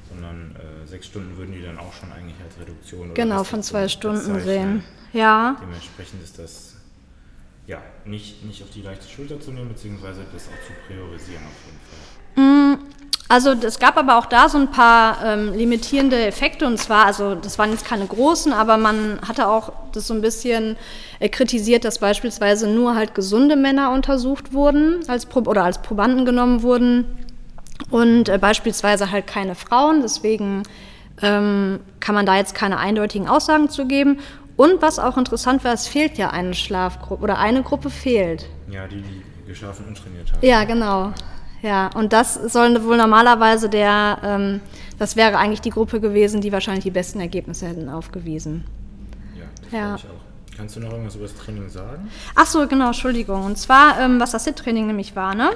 [SPEAKER 1] sondern äh, sechs Stunden würden die dann auch schon eigentlich als Reduktion
[SPEAKER 2] genau von zwei Stunden sehen. Ja.
[SPEAKER 1] Dementsprechend ist das ja nicht, nicht auf die leichte Schulter zu nehmen, beziehungsweise das auch zu priorisieren auf jeden Fall.
[SPEAKER 2] Mm. Also es gab aber auch da so ein paar ähm, limitierende Effekte und zwar, also das waren jetzt keine großen, aber man hatte auch das so ein bisschen äh, kritisiert, dass beispielsweise nur halt gesunde Männer untersucht wurden als Pro oder als Probanden genommen wurden und äh, beispielsweise halt keine Frauen. Deswegen ähm, kann man da jetzt keine eindeutigen Aussagen zu geben. Und was auch interessant war, es fehlt ja eine Schlafgruppe oder eine Gruppe fehlt.
[SPEAKER 1] Ja, die, die geschlafen und trainiert haben.
[SPEAKER 2] Ja, genau. Ja, und das soll wohl normalerweise der, ähm, das wäre eigentlich die Gruppe gewesen, die wahrscheinlich die besten Ergebnisse hätten aufgewiesen.
[SPEAKER 1] Ja, das ja. ich auch. Kannst du noch irgendwas über das Training sagen?
[SPEAKER 2] Ach so, genau, Entschuldigung. Und zwar, ähm, was das SIT-Training nämlich war, ne?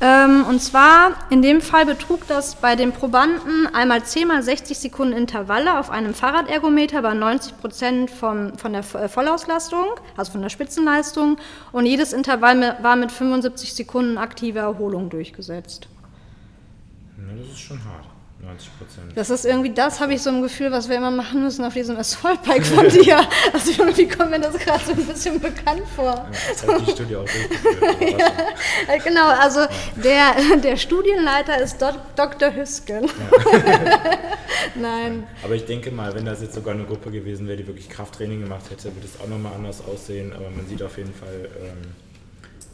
[SPEAKER 2] Ähm, und zwar, in dem Fall betrug das bei den Probanden einmal 10 mal 60 Sekunden Intervalle auf einem Fahrradergometer bei 90 Prozent von der äh, Vollauslastung, also von der Spitzenleistung. Und jedes Intervall war mit 75 Sekunden aktiver Erholung durchgesetzt.
[SPEAKER 1] Ja, das ist schon hart. 90 Prozent.
[SPEAKER 2] Das ist irgendwie, das habe ich so im Gefühl, was wir immer machen müssen auf diesem Assault-Bike von <laughs> dir. Also irgendwie kommt mir das gerade so ein bisschen bekannt vor.
[SPEAKER 1] Ja, das hat die Studie auch durchgeführt. <laughs>
[SPEAKER 2] ja, genau, also der, der Studienleiter ist Dok Dr. Hüsken. Ja. <laughs> Nein.
[SPEAKER 1] Aber ich denke mal, wenn das jetzt sogar eine Gruppe gewesen wäre, die wirklich Krafttraining gemacht hätte, würde es auch nochmal anders aussehen. Aber man sieht auf jeden Fall, ähm,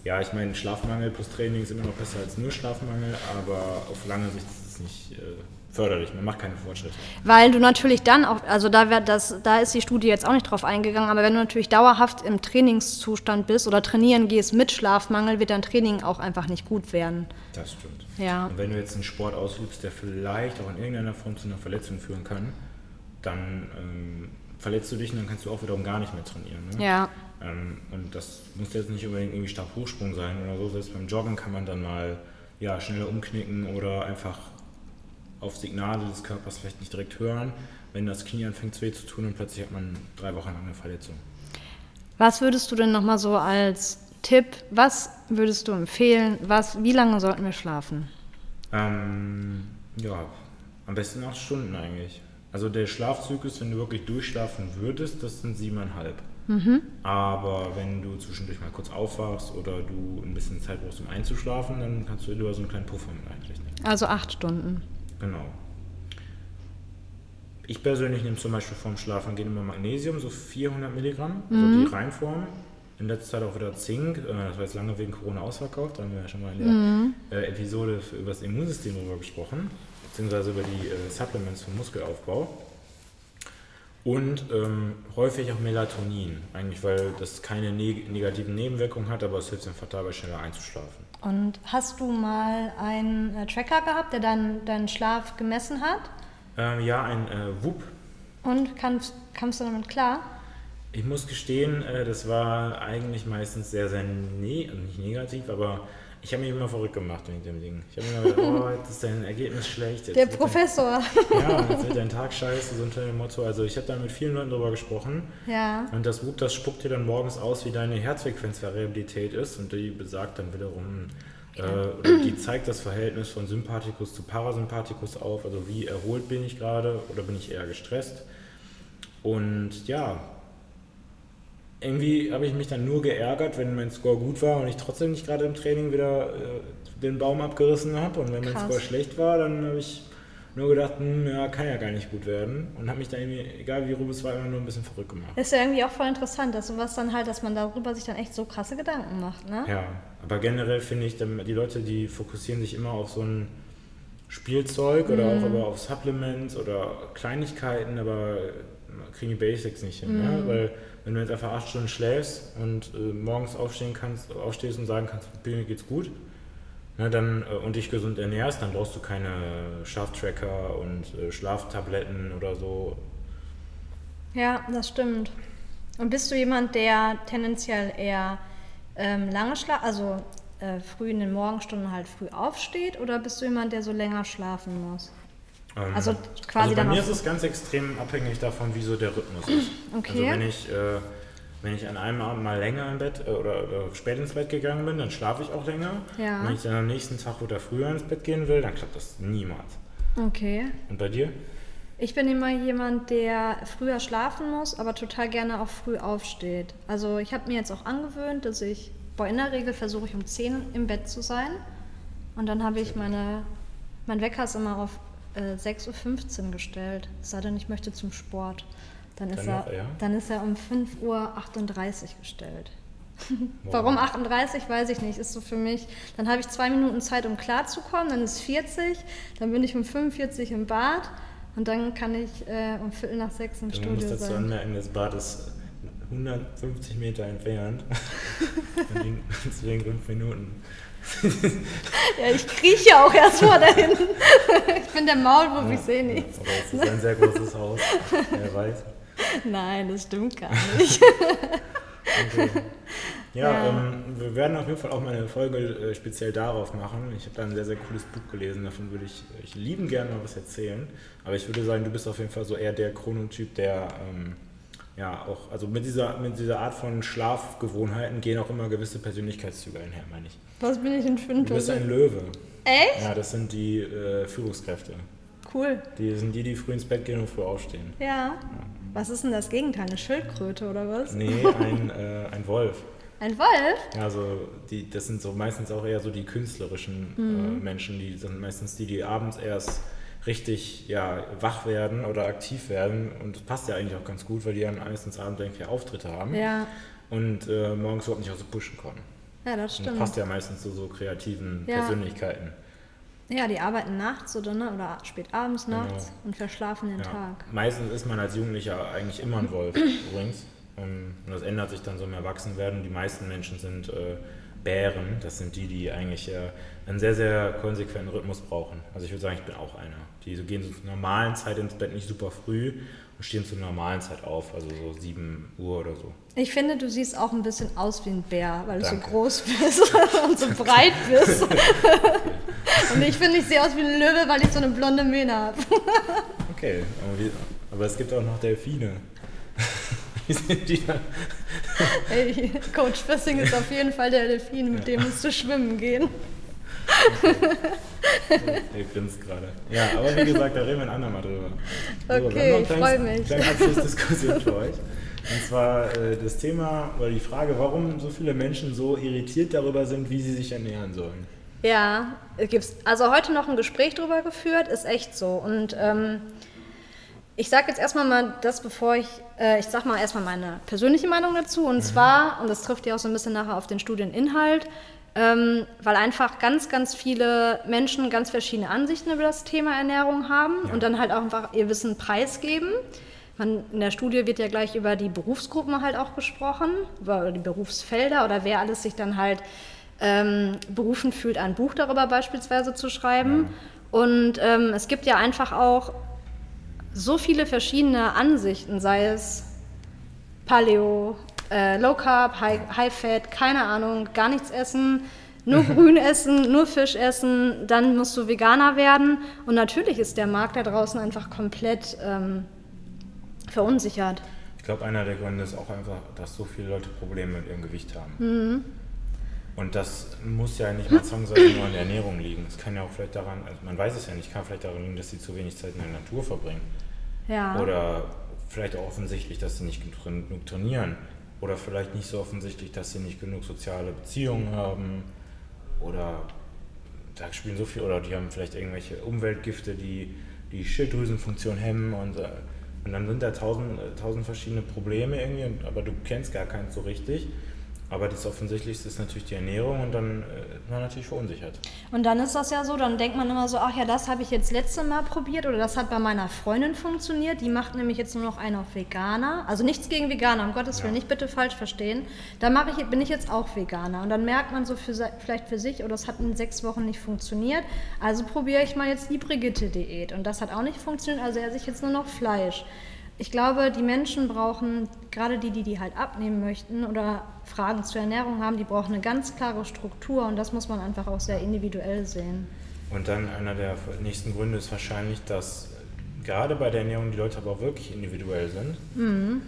[SPEAKER 1] ja, ich meine, Schlafmangel plus Training ist immer noch besser als nur Schlafmangel, aber auf lange Sicht ist es nicht äh, förderlich. Man macht keine Fortschritte.
[SPEAKER 2] Weil du natürlich dann auch, also da, wär das, da ist die Studie jetzt auch nicht drauf eingegangen, aber wenn du natürlich dauerhaft im Trainingszustand bist oder trainieren gehst mit Schlafmangel, wird dein Training auch einfach nicht gut werden.
[SPEAKER 1] Das stimmt.
[SPEAKER 2] Ja.
[SPEAKER 1] Und wenn du jetzt einen Sport ausübst, der vielleicht auch in irgendeiner Form zu einer Verletzung führen kann, dann ähm, verletzt du dich und dann kannst du auch wiederum gar nicht mehr trainieren. Ne?
[SPEAKER 2] Ja.
[SPEAKER 1] Ähm, und das muss jetzt nicht unbedingt irgendwie Stabhochsprung sein oder so. Selbst beim Joggen kann man dann mal ja, schneller umknicken oder einfach auf Signale des Körpers vielleicht nicht direkt hören, wenn das Knie anfängt weh zu tun und plötzlich hat man drei Wochen lang eine Verletzung.
[SPEAKER 2] Was würdest du denn nochmal so als Tipp, was würdest du empfehlen, was, wie lange sollten wir schlafen?
[SPEAKER 1] Ähm, ja, am besten acht Stunden eigentlich. Also der Schlafzyklus, wenn du wirklich durchschlafen würdest, das sind siebeneinhalb. Mhm. Aber wenn du zwischendurch mal kurz aufwachst oder du ein bisschen Zeit brauchst, um einzuschlafen, dann kannst du über so einen kleinen Puffer mit einrechnen.
[SPEAKER 2] Also acht Stunden.
[SPEAKER 1] Genau. Ich persönlich nehme zum Beispiel vorm Schlafengehen immer Magnesium, so 400 Milligramm, also mhm. die Reinform. In letzter Zeit auch wieder Zink, äh, das war jetzt lange wegen Corona ausverkauft, da haben wir ja schon mal in der mhm. Äh, Episode über das Immunsystem darüber gesprochen, beziehungsweise über die äh, Supplements für Muskelaufbau. Und ähm, häufig auch Melatonin, eigentlich weil das keine neg negativen Nebenwirkungen hat, aber es hilft einfach dabei, schneller einzuschlafen.
[SPEAKER 2] Und hast du mal einen äh, Tracker gehabt, der deinen, deinen Schlaf gemessen hat?
[SPEAKER 1] Ähm, ja, ein äh, WUP.
[SPEAKER 2] Und kamst, kamst du damit klar?
[SPEAKER 1] Ich muss gestehen, äh, das war eigentlich meistens sehr, sehr ne nicht negativ, aber ich habe mich immer verrückt gemacht wegen dem Ding. Ich habe mir gedacht, oh, jetzt ist dein Ergebnis schlecht. Jetzt
[SPEAKER 2] Der Professor.
[SPEAKER 1] Dein, ja, jetzt wird dein Tag scheiße, so unter dem Motto. Also ich habe da mit vielen Leuten drüber gesprochen.
[SPEAKER 2] Ja.
[SPEAKER 1] Und das Whoop, das spuckt dir dann morgens aus, wie deine Herzfrequenzvariabilität ist. Und die besagt dann wiederum, äh, die zeigt das Verhältnis von Sympathikus zu Parasympathikus auf. Also wie erholt bin ich gerade oder bin ich eher gestresst. Und ja, irgendwie habe ich mich dann nur geärgert, wenn mein Score gut war und ich trotzdem nicht gerade im Training wieder äh, den Baum abgerissen habe. Und wenn Krass. mein Score schlecht war, dann habe ich nur gedacht, hm, ja, kann ja gar nicht gut werden. Und habe mich dann irgendwie, egal wie rum es war, immer nur ein bisschen verrückt gemacht.
[SPEAKER 2] Das ist ja irgendwie auch voll interessant, dass sowas dann halt, dass man darüber sich dann echt so krasse Gedanken macht, ne?
[SPEAKER 1] Ja, aber generell finde ich, die Leute, die fokussieren sich immer auf so ein Spielzeug oder mhm. auch aber auf Supplements oder Kleinigkeiten, aber kriegen die Basics nicht hin, ne? mhm. ne? Weil wenn du jetzt einfach acht Stunden schläfst und äh, morgens aufstehen kannst, aufstehst und sagen kannst, mir geht's gut, ne, dann, äh, und dich gesund ernährst, dann brauchst du keine Schlaftracker und äh, Schlaftabletten oder so.
[SPEAKER 2] Ja, das stimmt. Und bist du jemand, der tendenziell eher ähm, lange schlaft, also äh, früh in den Morgenstunden halt früh aufsteht, oder bist du jemand, der so länger schlafen muss?
[SPEAKER 1] Ähm, also quasi also bei mir ist es ganz extrem abhängig davon, wie so der Rhythmus ist. <clears throat>
[SPEAKER 2] Okay.
[SPEAKER 1] Also wenn ich, äh, wenn ich an einem Abend mal länger im Bett äh, oder, oder, spät ins Bett gegangen bin, dann schlafe ich auch länger.
[SPEAKER 2] Ja.
[SPEAKER 1] wenn ich dann am nächsten Tag oder früher ins Bett gehen will, dann klappt das niemals.
[SPEAKER 2] Okay.
[SPEAKER 1] Und bei dir?
[SPEAKER 2] Ich bin immer jemand, der früher schlafen muss, aber total gerne auch früh aufsteht. Also ich habe mir jetzt auch angewöhnt, dass ich, boah, in der Regel versuche ich um 10 im Bett zu sein. Und dann habe ich meine, mein Wecker ist immer auf äh, 6.15 Uhr gestellt. Es sei denn, ich möchte zum Sport. Dann ist, dann er, ja. dann ist er um 5.38 Uhr gestellt. <laughs> Warum 38, weiß ich nicht. Ist so für mich. Dann habe ich zwei Minuten Zeit, um klarzukommen. Dann ist 40. Dann bin ich um 45 im Bad. Und dann kann ich äh, um Viertel nach sechs im Studio sein. Du musst dazu
[SPEAKER 1] anmerken, das Bad ist 150 Meter entfernt. <laughs> deswegen fünf Minuten. <laughs>
[SPEAKER 2] ja, ich krieche auch erstmal dahin. <laughs> ich bin der Maulwurf, ja, ich sehe nichts.
[SPEAKER 1] Aber es ist ein sehr großes Haus, wer weiß.
[SPEAKER 2] Nein, das stimmt gar <laughs> nicht.
[SPEAKER 1] okay. Ja, ja. Ähm, wir werden auf jeden Fall auch mal eine Folge äh, speziell darauf machen. Ich habe da ein sehr, sehr cooles Buch gelesen, davon würde ich, ich lieben gerne mal was erzählen. Aber ich würde sagen, du bist auf jeden Fall so eher der Chronotyp, der ähm, ja auch, also mit dieser, mit dieser Art von Schlafgewohnheiten gehen auch immer gewisse Persönlichkeitszüge einher, meine ich.
[SPEAKER 2] Was bin ich denn für ein
[SPEAKER 1] Du bist ein Löwe.
[SPEAKER 2] Echt?
[SPEAKER 1] Ja, das sind die äh, Führungskräfte.
[SPEAKER 2] Cool.
[SPEAKER 1] Die sind die, die früh ins Bett gehen und früh aufstehen.
[SPEAKER 2] Ja. Was ist denn das Gegenteil? Eine Schildkröte oder was?
[SPEAKER 1] Nee, <laughs> ein, äh, ein Wolf.
[SPEAKER 2] Ein Wolf?
[SPEAKER 1] Also die, das sind so meistens auch eher so die künstlerischen
[SPEAKER 2] Mhm.
[SPEAKER 1] äh, Menschen, die sind meistens die, die abends erst richtig ja, wach werden oder aktiv werden. Und das passt ja eigentlich auch ganz gut, weil die dann meistens abends irgendwelche Auftritte haben
[SPEAKER 2] Ja.
[SPEAKER 1] und äh, morgens überhaupt nicht aus dem Pushen kommen.
[SPEAKER 2] Ja, das
[SPEAKER 1] Und das
[SPEAKER 2] stimmt.
[SPEAKER 1] passt ja meistens zu so kreativen
[SPEAKER 2] Ja.
[SPEAKER 1] Persönlichkeiten.
[SPEAKER 2] Ja, die arbeiten nachts oder, ne? oder spät abends nachts
[SPEAKER 1] Genau.
[SPEAKER 2] und verschlafen den
[SPEAKER 1] Ja.
[SPEAKER 2] Tag.
[SPEAKER 1] Meistens ist man als Jugendlicher eigentlich immer ein Wolf <clears throat> übrigens. Ähm, Und das ändert sich dann so im Erwachsenwerden. Die meisten Menschen sind äh, Bären. Das sind die, die eigentlich äh, einen sehr, sehr konsequenten Rhythmus brauchen. Also ich würde sagen, ich bin auch einer. Die gehen so zur normalen Zeit ins Bett, nicht super früh und stehen zur normalen Zeit auf, also so 7 Uhr oder so.
[SPEAKER 2] Ich finde, du siehst auch ein bisschen aus wie ein Bär, weil du
[SPEAKER 1] Danke.
[SPEAKER 2] so groß bist <laughs> und so breit bist. <laughs> und ich finde, ich sehe aus wie ein Löwe, weil ich so eine blonde Mähne habe. <laughs>
[SPEAKER 1] Okay, aber, wie, aber es gibt auch noch Delfine. Wie sind die dann?
[SPEAKER 2] Ey, Coach Fessing ist auf jeden Fall der Delfin, mit dem musst du schwimmen gehen.
[SPEAKER 1] Der grinst <laughs> gerade. Ja, aber wie gesagt, da reden wir ein andermal drüber. haben
[SPEAKER 2] Okay, ich
[SPEAKER 1] kleines-
[SPEAKER 2] freu mich.
[SPEAKER 1] Kleine Abschlussdiskussion für euch. Und zwar äh, das Thema oder die Frage, warum so viele Menschen so irritiert darüber sind, wie sie sich ernähren sollen.
[SPEAKER 2] Ja, es gibt's also heute noch ein Gespräch drüber geführt, ist echt so. Und ähm, ich sage jetzt erstmal mal das, bevor ich, äh, ich sag mal erstmal meine persönliche Meinung dazu. Und zwar, und das trifft ja auch so ein bisschen nachher auf den Studieninhalt, ähm, weil einfach ganz, ganz viele Menschen ganz verschiedene Ansichten über das Thema Ernährung haben
[SPEAKER 1] Ja.
[SPEAKER 2] und dann halt auch einfach ihr Wissen preisgeben. Man, in der Studie wird ja gleich über die Berufsgruppen halt auch gesprochen, über die Berufsfelder oder wer alles sich dann halt ähm, berufen fühlt, ein Buch darüber beispielsweise zu schreiben. Und ähm, es gibt ja einfach auch so viele verschiedene Ansichten, sei es Paleo, äh, Low Carb, High, High Fat, keine Ahnung, gar nichts essen, nur <laughs> Grün essen, nur Fisch essen, dann musst du Veganer werden. Und natürlich ist der Markt da draußen einfach komplett ähm, verunsichert.
[SPEAKER 1] Ich glaube, einer der Gründe ist auch einfach, dass so viele Leute Probleme mit ihrem Gewicht haben.
[SPEAKER 2] Mhm.
[SPEAKER 1] Und das muss ja nicht mal zwangsweise nur an der Ernährung liegen. Es kann ja auch vielleicht daran, also man weiß es ja nicht, kann vielleicht daran liegen, dass sie zu wenig Zeit in der Natur verbringen.
[SPEAKER 2] Ja.
[SPEAKER 1] Oder vielleicht auch offensichtlich, dass sie nicht genug trainieren. Oder vielleicht nicht so offensichtlich, dass sie nicht genug soziale Beziehungen haben. Oder da spielen so viel, oder die haben vielleicht irgendwelche Umweltgifte, die die Schilddrüsenfunktion hemmen und, äh, und dann sind da tausend, äh, tausend verschiedene Probleme irgendwie, aber du kennst gar keins so richtig. Aber das Offensichtlichste ist natürlich die Ernährung und dann äh, ist man natürlich verunsichert.
[SPEAKER 2] Und dann ist das ja so, dann denkt man immer so, ach ja, das habe ich jetzt letzte Mal probiert oder das hat bei meiner Freundin funktioniert. Die macht nämlich jetzt nur noch einen auf Veganer. Also nichts gegen Veganer, um Gottes
[SPEAKER 1] Ja.
[SPEAKER 2] Willen, nicht bitte falsch verstehen. Da mache ich, bin ich jetzt auch Veganer. Und dann merkt man so für, vielleicht für sich, oder das hat in sechs Wochen nicht funktioniert. Also probiere ich mal jetzt die Brigitte-Diät. Und das hat auch nicht funktioniert, also esse ich jetzt nur noch Fleisch. Ich glaube, die Menschen brauchen, gerade die, die die halt abnehmen möchten oder Fragen zur Ernährung haben, die brauchen eine ganz klare Struktur und das muss man einfach auch sehr individuell sehen.
[SPEAKER 1] Und dann einer der nächsten Gründe ist wahrscheinlich, dass gerade bei der Ernährung die Leute aber auch wirklich individuell sind.
[SPEAKER 2] Mhm.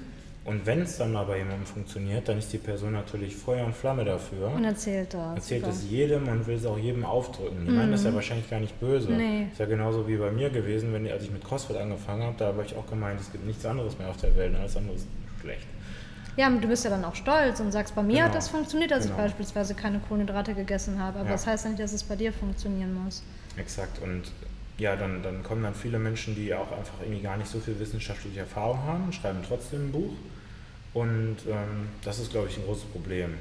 [SPEAKER 1] Und wenn es dann mal bei jemandem funktioniert, dann ist die Person natürlich Feuer und Flamme dafür.
[SPEAKER 2] Und erzählt das.
[SPEAKER 1] Erzählt
[SPEAKER 2] Super.
[SPEAKER 1] es jedem und will es auch jedem aufdrücken. Die meinen das ja wahrscheinlich gar nicht böse.
[SPEAKER 2] Nee.
[SPEAKER 1] Ist ja genauso wie bei mir gewesen, wenn, als ich mit CrossFit angefangen habe, da habe ich auch gemeint, es gibt nichts anderes mehr auf der Welt alles andere ist schlecht.
[SPEAKER 2] Ja, und du bist ja dann auch stolz und sagst, bei mir hat
[SPEAKER 1] Genau.
[SPEAKER 2] das funktioniert, dass
[SPEAKER 1] Genau.
[SPEAKER 2] ich beispielsweise keine Kohlenhydrate gegessen habe. Aber
[SPEAKER 1] Ja.
[SPEAKER 2] das heißt ja nicht, dass es bei dir funktionieren muss.
[SPEAKER 1] Exakt. Und ja, dann, dann kommen dann viele Menschen, die auch einfach irgendwie gar nicht so viel wissenschaftliche Erfahrung haben, schreiben trotzdem ein Buch. Und ähm, das ist, glaube ich, ein großes Problem.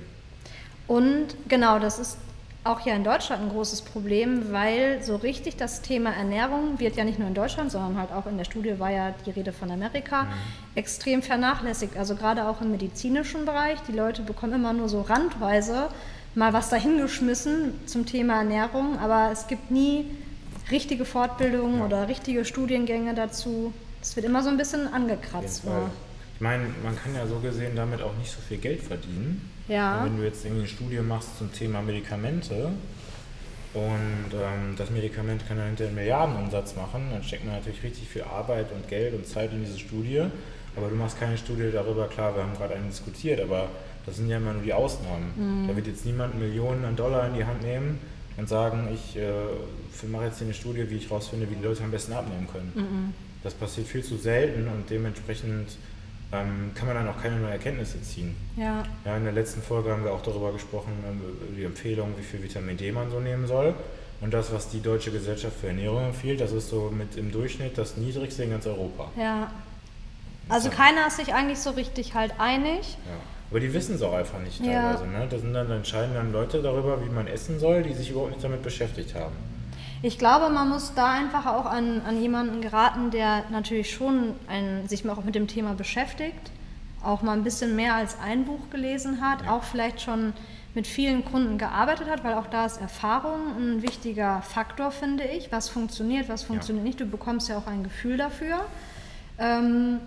[SPEAKER 2] Und genau, das ist auch hier in Deutschland ein großes Problem, weil so richtig das Thema Ernährung wird ja nicht nur in Deutschland, sondern halt auch in der Studie war ja die Rede von Amerika, extrem vernachlässigt. Also gerade auch im medizinischen Bereich. Die Leute bekommen immer nur so randweise mal was dahingeschmissen zum Thema Ernährung, aber es gibt nie richtige Fortbildungen
[SPEAKER 1] Ja.
[SPEAKER 2] oder richtige Studiengänge dazu. Es wird immer so ein bisschen
[SPEAKER 1] Auf jeden
[SPEAKER 2] angekratzt.
[SPEAKER 1] Fall. Ich meine, man kann ja so gesehen damit auch nicht so viel Geld verdienen.
[SPEAKER 2] Ja.
[SPEAKER 1] Wenn du jetzt irgendwie eine Studie machst zum Thema Medikamente und ähm, das Medikament kann dann hinterher einen Milliardenumsatz machen, dann steckt man natürlich richtig viel Arbeit und Geld und Zeit in diese Studie. Aber du machst keine Studie darüber, klar, wir haben gerade einen diskutiert, aber das sind ja immer nur die Ausnahmen. Da wird jetzt niemand Millionen an Dollar in die Hand nehmen und sagen, ich äh, mache jetzt hier eine Studie, wie ich rausfinde, wie die Leute am besten abnehmen können. Mhm. Das passiert viel zu selten und dementsprechend ähm, kann man dann auch keine neuen Erkenntnisse ziehen.
[SPEAKER 2] Ja.
[SPEAKER 1] ja. In der letzten Folge haben wir auch darüber gesprochen, ähm, die Empfehlung, wie viel Vitamin D man so nehmen soll. Und das, was die Deutsche Gesellschaft für Ernährung empfiehlt, das ist so mit im Durchschnitt das niedrigste in ganz Europa.
[SPEAKER 2] Ja. Also keiner ist sich eigentlich so richtig halt einig.
[SPEAKER 1] Ja. Aber die wissen es auch einfach nicht teilweise. Ja. Ne? Da sind dann entscheiden dann Leute darüber, wie man essen soll, die sich überhaupt nicht damit beschäftigt haben.
[SPEAKER 2] Ich glaube, man muss da einfach auch an, an jemanden geraten, der natürlich schon ein, sich auch mit dem Thema beschäftigt, auch mal ein bisschen mehr als ein Buch gelesen hat, ja. auch vielleicht schon mit vielen Kunden gearbeitet hat, weil auch da ist Erfahrung ein wichtiger Faktor, finde ich. Was funktioniert, was funktioniert ja. nicht. Du bekommst ja auch ein Gefühl dafür. Ähm,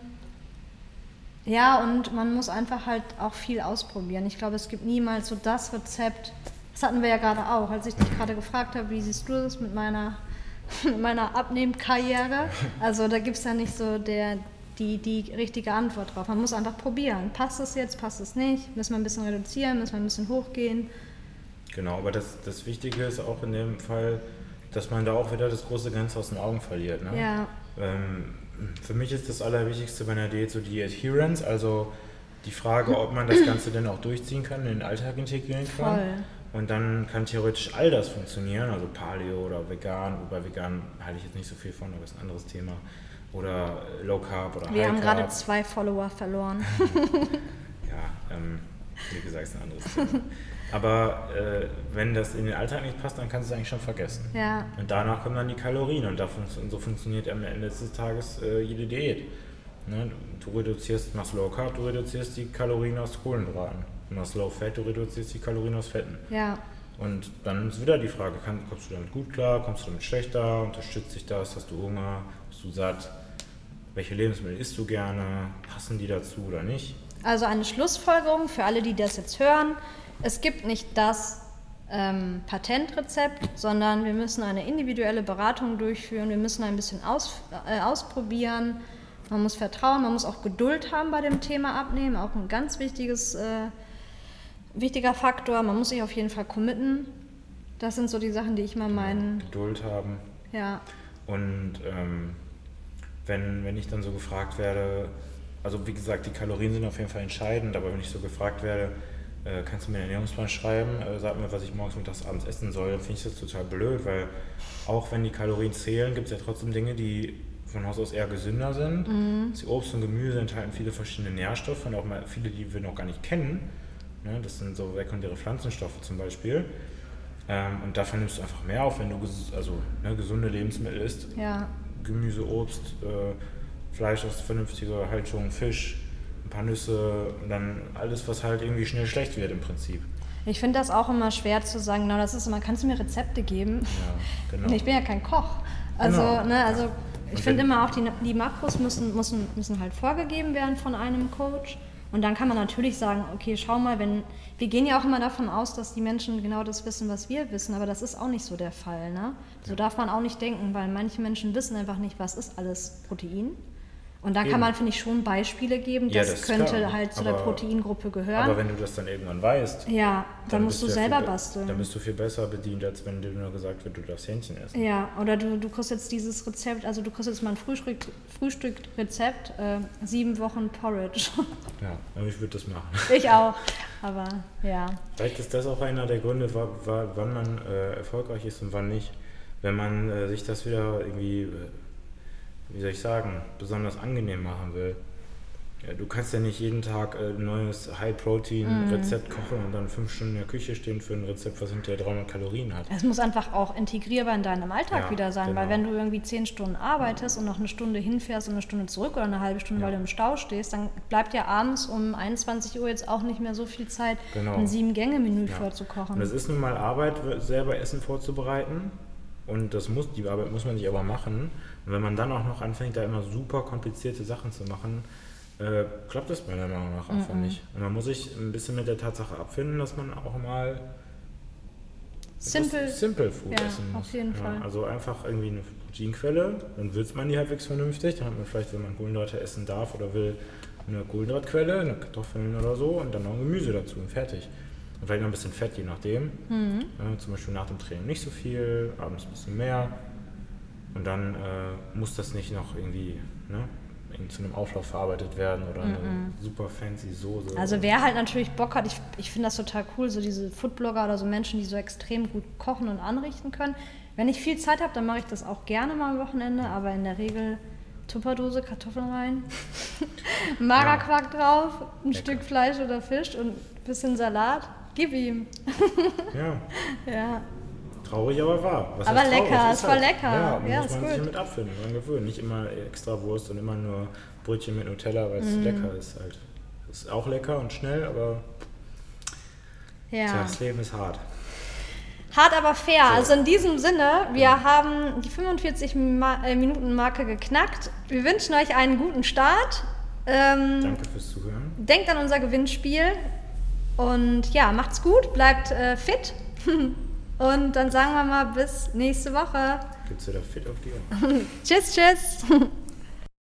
[SPEAKER 2] ja, und man muss einfach halt auch viel ausprobieren. Ich glaube, es gibt niemals so das Rezept. Das hatten wir ja gerade auch, als ich dich gerade gefragt habe, wie siehst du das mit meiner, <laughs> mit meiner Abnehmkarriere? Also da gibt es ja nicht so der, die, die richtige Antwort drauf. Man muss einfach probieren. Passt es jetzt, passt es nicht? Müssen wir ein bisschen reduzieren, müssen wir ein bisschen hochgehen?
[SPEAKER 1] Genau, aber das, das Wichtige ist auch in dem Fall, dass man da auch wieder das große Ganze aus den Augen verliert. Ne?
[SPEAKER 2] Ja.
[SPEAKER 1] Ähm, für mich ist das Allerwichtigste bei einer Diät so die Adherence, also die Frage, ob man das Ganze denn auch durchziehen kann, in den Alltag integrieren kann. Voll. Und dann kann theoretisch all das funktionieren, also Paleo oder vegan, wobei vegan halte ich jetzt nicht so viel von, aber ist ein anderes Thema. Oder Low Carb oder
[SPEAKER 2] Wir High haben gerade zwei Follower verloren. <laughs>
[SPEAKER 1] ja, ähm, wie gesagt, ist ein anderes Thema. Aber äh, wenn das in den Alltag nicht passt, dann kannst du es eigentlich schon vergessen.
[SPEAKER 2] Ja.
[SPEAKER 1] Und danach kommen dann die Kalorien und, davon, und so funktioniert am Ende des Tages äh, jede Diät. Ne? Du reduzierst, machst Low Carb, du reduzierst die Kalorien aus Kohlenhydraten. Du machst Low Fat, du reduzierst die Kalorien aus Fetten.
[SPEAKER 2] Ja.
[SPEAKER 1] Und dann ist wieder die Frage, kann, kommst du damit gut klar, kommst du damit schlechter, unterstützt dich das, hast du Hunger, bist du satt, welche Lebensmittel isst du gerne, passen die dazu oder nicht?
[SPEAKER 2] Also eine Schlussfolgerung für alle, die das jetzt hören, es gibt nicht das ähm, Patentrezept, sondern wir müssen eine individuelle Beratung durchführen, wir müssen ein bisschen aus, äh, ausprobieren, man muss vertrauen, man muss auch Geduld haben bei dem Thema Abnehmen, auch ein ganz wichtiges, äh, wichtiger Faktor, man muss sich auf jeden Fall committen. Das sind so die Sachen, die ich mal meinen.
[SPEAKER 1] Geduld haben.
[SPEAKER 2] Ja.
[SPEAKER 1] Und ähm, wenn, wenn ich dann so gefragt werde, also wie gesagt, die Kalorien sind auf jeden Fall entscheidend, aber wenn ich so gefragt werde, äh, kannst du mir einen Ernährungsplan schreiben, äh, sag mir, was ich morgens, mittags, abends essen soll, dann finde ich das total blöd, weil auch wenn die Kalorien zählen, gibt es ja trotzdem Dinge, die von Haus aus eher gesünder sind. Mhm. Die Obst und Gemüse enthalten viele verschiedene Nährstoffe und auch mal viele, die wir noch gar nicht kennen. Ne? Das sind so sekundäre Pflanzenstoffe zum Beispiel. Ähm, und davon nimmst du einfach mehr auf, wenn du ges also, ne, gesunde Lebensmittel isst.
[SPEAKER 2] Ja.
[SPEAKER 1] Gemüse, Obst, äh, Fleisch aus vernünftiger Haltung, Fisch, ein paar Nüsse und dann alles, was halt irgendwie schnell schlecht wird im Prinzip.
[SPEAKER 2] Ich finde das auch immer schwer zu sagen, genau, das ist immer, kannst du mir Rezepte geben?
[SPEAKER 1] Ja, <laughs> genau.
[SPEAKER 2] Ich bin ja kein Koch. Also, genau. ne, also ich finde immer auch, die, die Makros müssen, müssen, müssen halt vorgegeben werden von einem Coach. Und dann kann man natürlich sagen, okay, schau mal, wenn wir gehen ja auch immer davon aus, dass die Menschen genau das wissen, was wir wissen, aber das ist auch nicht so der Fall. Ne? So darf man auch nicht denken, weil manche Menschen wissen einfach nicht, was ist alles Protein. Und da kann man, finde ich, schon Beispiele geben, das, ja, das könnte klar. halt zu aber, der Proteingruppe gehören.
[SPEAKER 1] Aber wenn du das dann irgendwann weißt,
[SPEAKER 2] ja, dann, dann musst du selber basteln.
[SPEAKER 1] Dann bist du viel besser bedient, als wenn dir nur gesagt wird, du darfst Hähnchen essen.
[SPEAKER 2] Ja, oder du, du kriegst jetzt dieses Rezept, also du kriegst jetzt mal ein Frühstück, Frühstückrezept, äh, sieben Wochen Porridge. <laughs>
[SPEAKER 1] Ja, ich würde das machen. <laughs>
[SPEAKER 2] Ich auch, aber ja.
[SPEAKER 1] Vielleicht ist das auch einer der Gründe, wann man äh, erfolgreich ist und wann nicht. Wenn man äh, sich das wieder irgendwie äh, wie soll ich sagen, besonders angenehm machen will. Ja, du kannst ja nicht jeden Tag äh, ein neues High-Protein-Rezept mm. kochen und dann fünf Stunden in der Küche stehen für ein Rezept, was hinterher 300 Kalorien hat.
[SPEAKER 2] Es muss einfach auch integrierbar in deinem Alltag ja, wieder sein, genau. weil wenn du irgendwie zehn Stunden arbeitest ja. und noch eine Stunde hinfährst und eine Stunde zurück oder eine halbe Stunde, weil du im Stau stehst, dann bleibt ja abends um 21 Uhr jetzt auch nicht mehr so viel Zeit, genau. ein Sieben-Gänge-Menü vorzukochen.
[SPEAKER 1] Und es ist nun mal Arbeit, selber Essen vorzubereiten und das muss, die Arbeit muss man sich aber machen. Und wenn man dann auch noch anfängt, da immer super komplizierte Sachen zu machen, äh, klappt das meiner Meinung nach einfach -mm. nicht. Und man muss sich ein bisschen mit der Tatsache abfinden, dass man auch mal
[SPEAKER 2] Simple,
[SPEAKER 1] Simple Food
[SPEAKER 2] ja,
[SPEAKER 1] essen muss.
[SPEAKER 2] Auf jeden
[SPEAKER 1] ja,
[SPEAKER 2] Fall.
[SPEAKER 1] Also einfach irgendwie eine Proteinquelle, dann würzt man die halbwegs vernünftig. Dann hat man vielleicht, wenn man Kohlenhydrate essen darf oder will, eine Kohlenhydratquelle, eine Kartoffeln oder so und dann noch ein Gemüse dazu und fertig. Und vielleicht noch ein bisschen Fett, je nachdem.
[SPEAKER 2] Mhm.
[SPEAKER 1] Ja, zum Beispiel nach dem Training nicht so viel, abends ein bisschen mehr. Und dann äh, muss das nicht noch irgendwie ne, zu einem Auflauf verarbeitet werden oder eine super fancy Soße.
[SPEAKER 2] Also wer halt natürlich Bock hat, ich, ich finde das total cool, so diese Foodblogger oder so Menschen, die so extrem gut kochen und anrichten können. Wenn ich viel Zeit habe, dann mache ich das auch gerne mal am Wochenende, aber in der Regel Tupperdose, Kartoffeln rein, <laughs> Magerquark drauf, ein
[SPEAKER 1] Lecker.
[SPEAKER 2] Stück Fleisch oder Fisch und ein bisschen Salat. Gib ihm.
[SPEAKER 1] ja, <laughs>
[SPEAKER 2] Ja.
[SPEAKER 1] traurig, aber wahr. Was
[SPEAKER 2] Aber lecker,
[SPEAKER 1] Ist
[SPEAKER 2] ist voll lecker.
[SPEAKER 1] Ja,
[SPEAKER 2] Ja,
[SPEAKER 1] muss man
[SPEAKER 2] gut.
[SPEAKER 1] sich damit abfinden, dran gewöhnen. Nicht immer extra Wurst und immer nur Brötchen mit Nutella, weil es
[SPEAKER 2] Mhm.
[SPEAKER 1] lecker ist halt. Ist auch lecker und schnell, aber tja,
[SPEAKER 2] Ja.
[SPEAKER 1] das Leben ist hart.
[SPEAKER 2] Hart aber fair.
[SPEAKER 1] So.
[SPEAKER 2] Also in diesem Sinne, wir haben die 45 Ma äh, Minuten Marke geknackt. Wir wünschen euch einen guten Start. Ähm,
[SPEAKER 1] Danke fürs Zuhören.
[SPEAKER 2] denkt an unser Gewinnspiel und ja, macht's gut, bleibt äh, fit. <laughs> und dann sagen wir mal bis nächste Woche.
[SPEAKER 1] Gibt's wieder fit auf die Ohren. <laughs>
[SPEAKER 2] tschüss, tschüss. <laughs>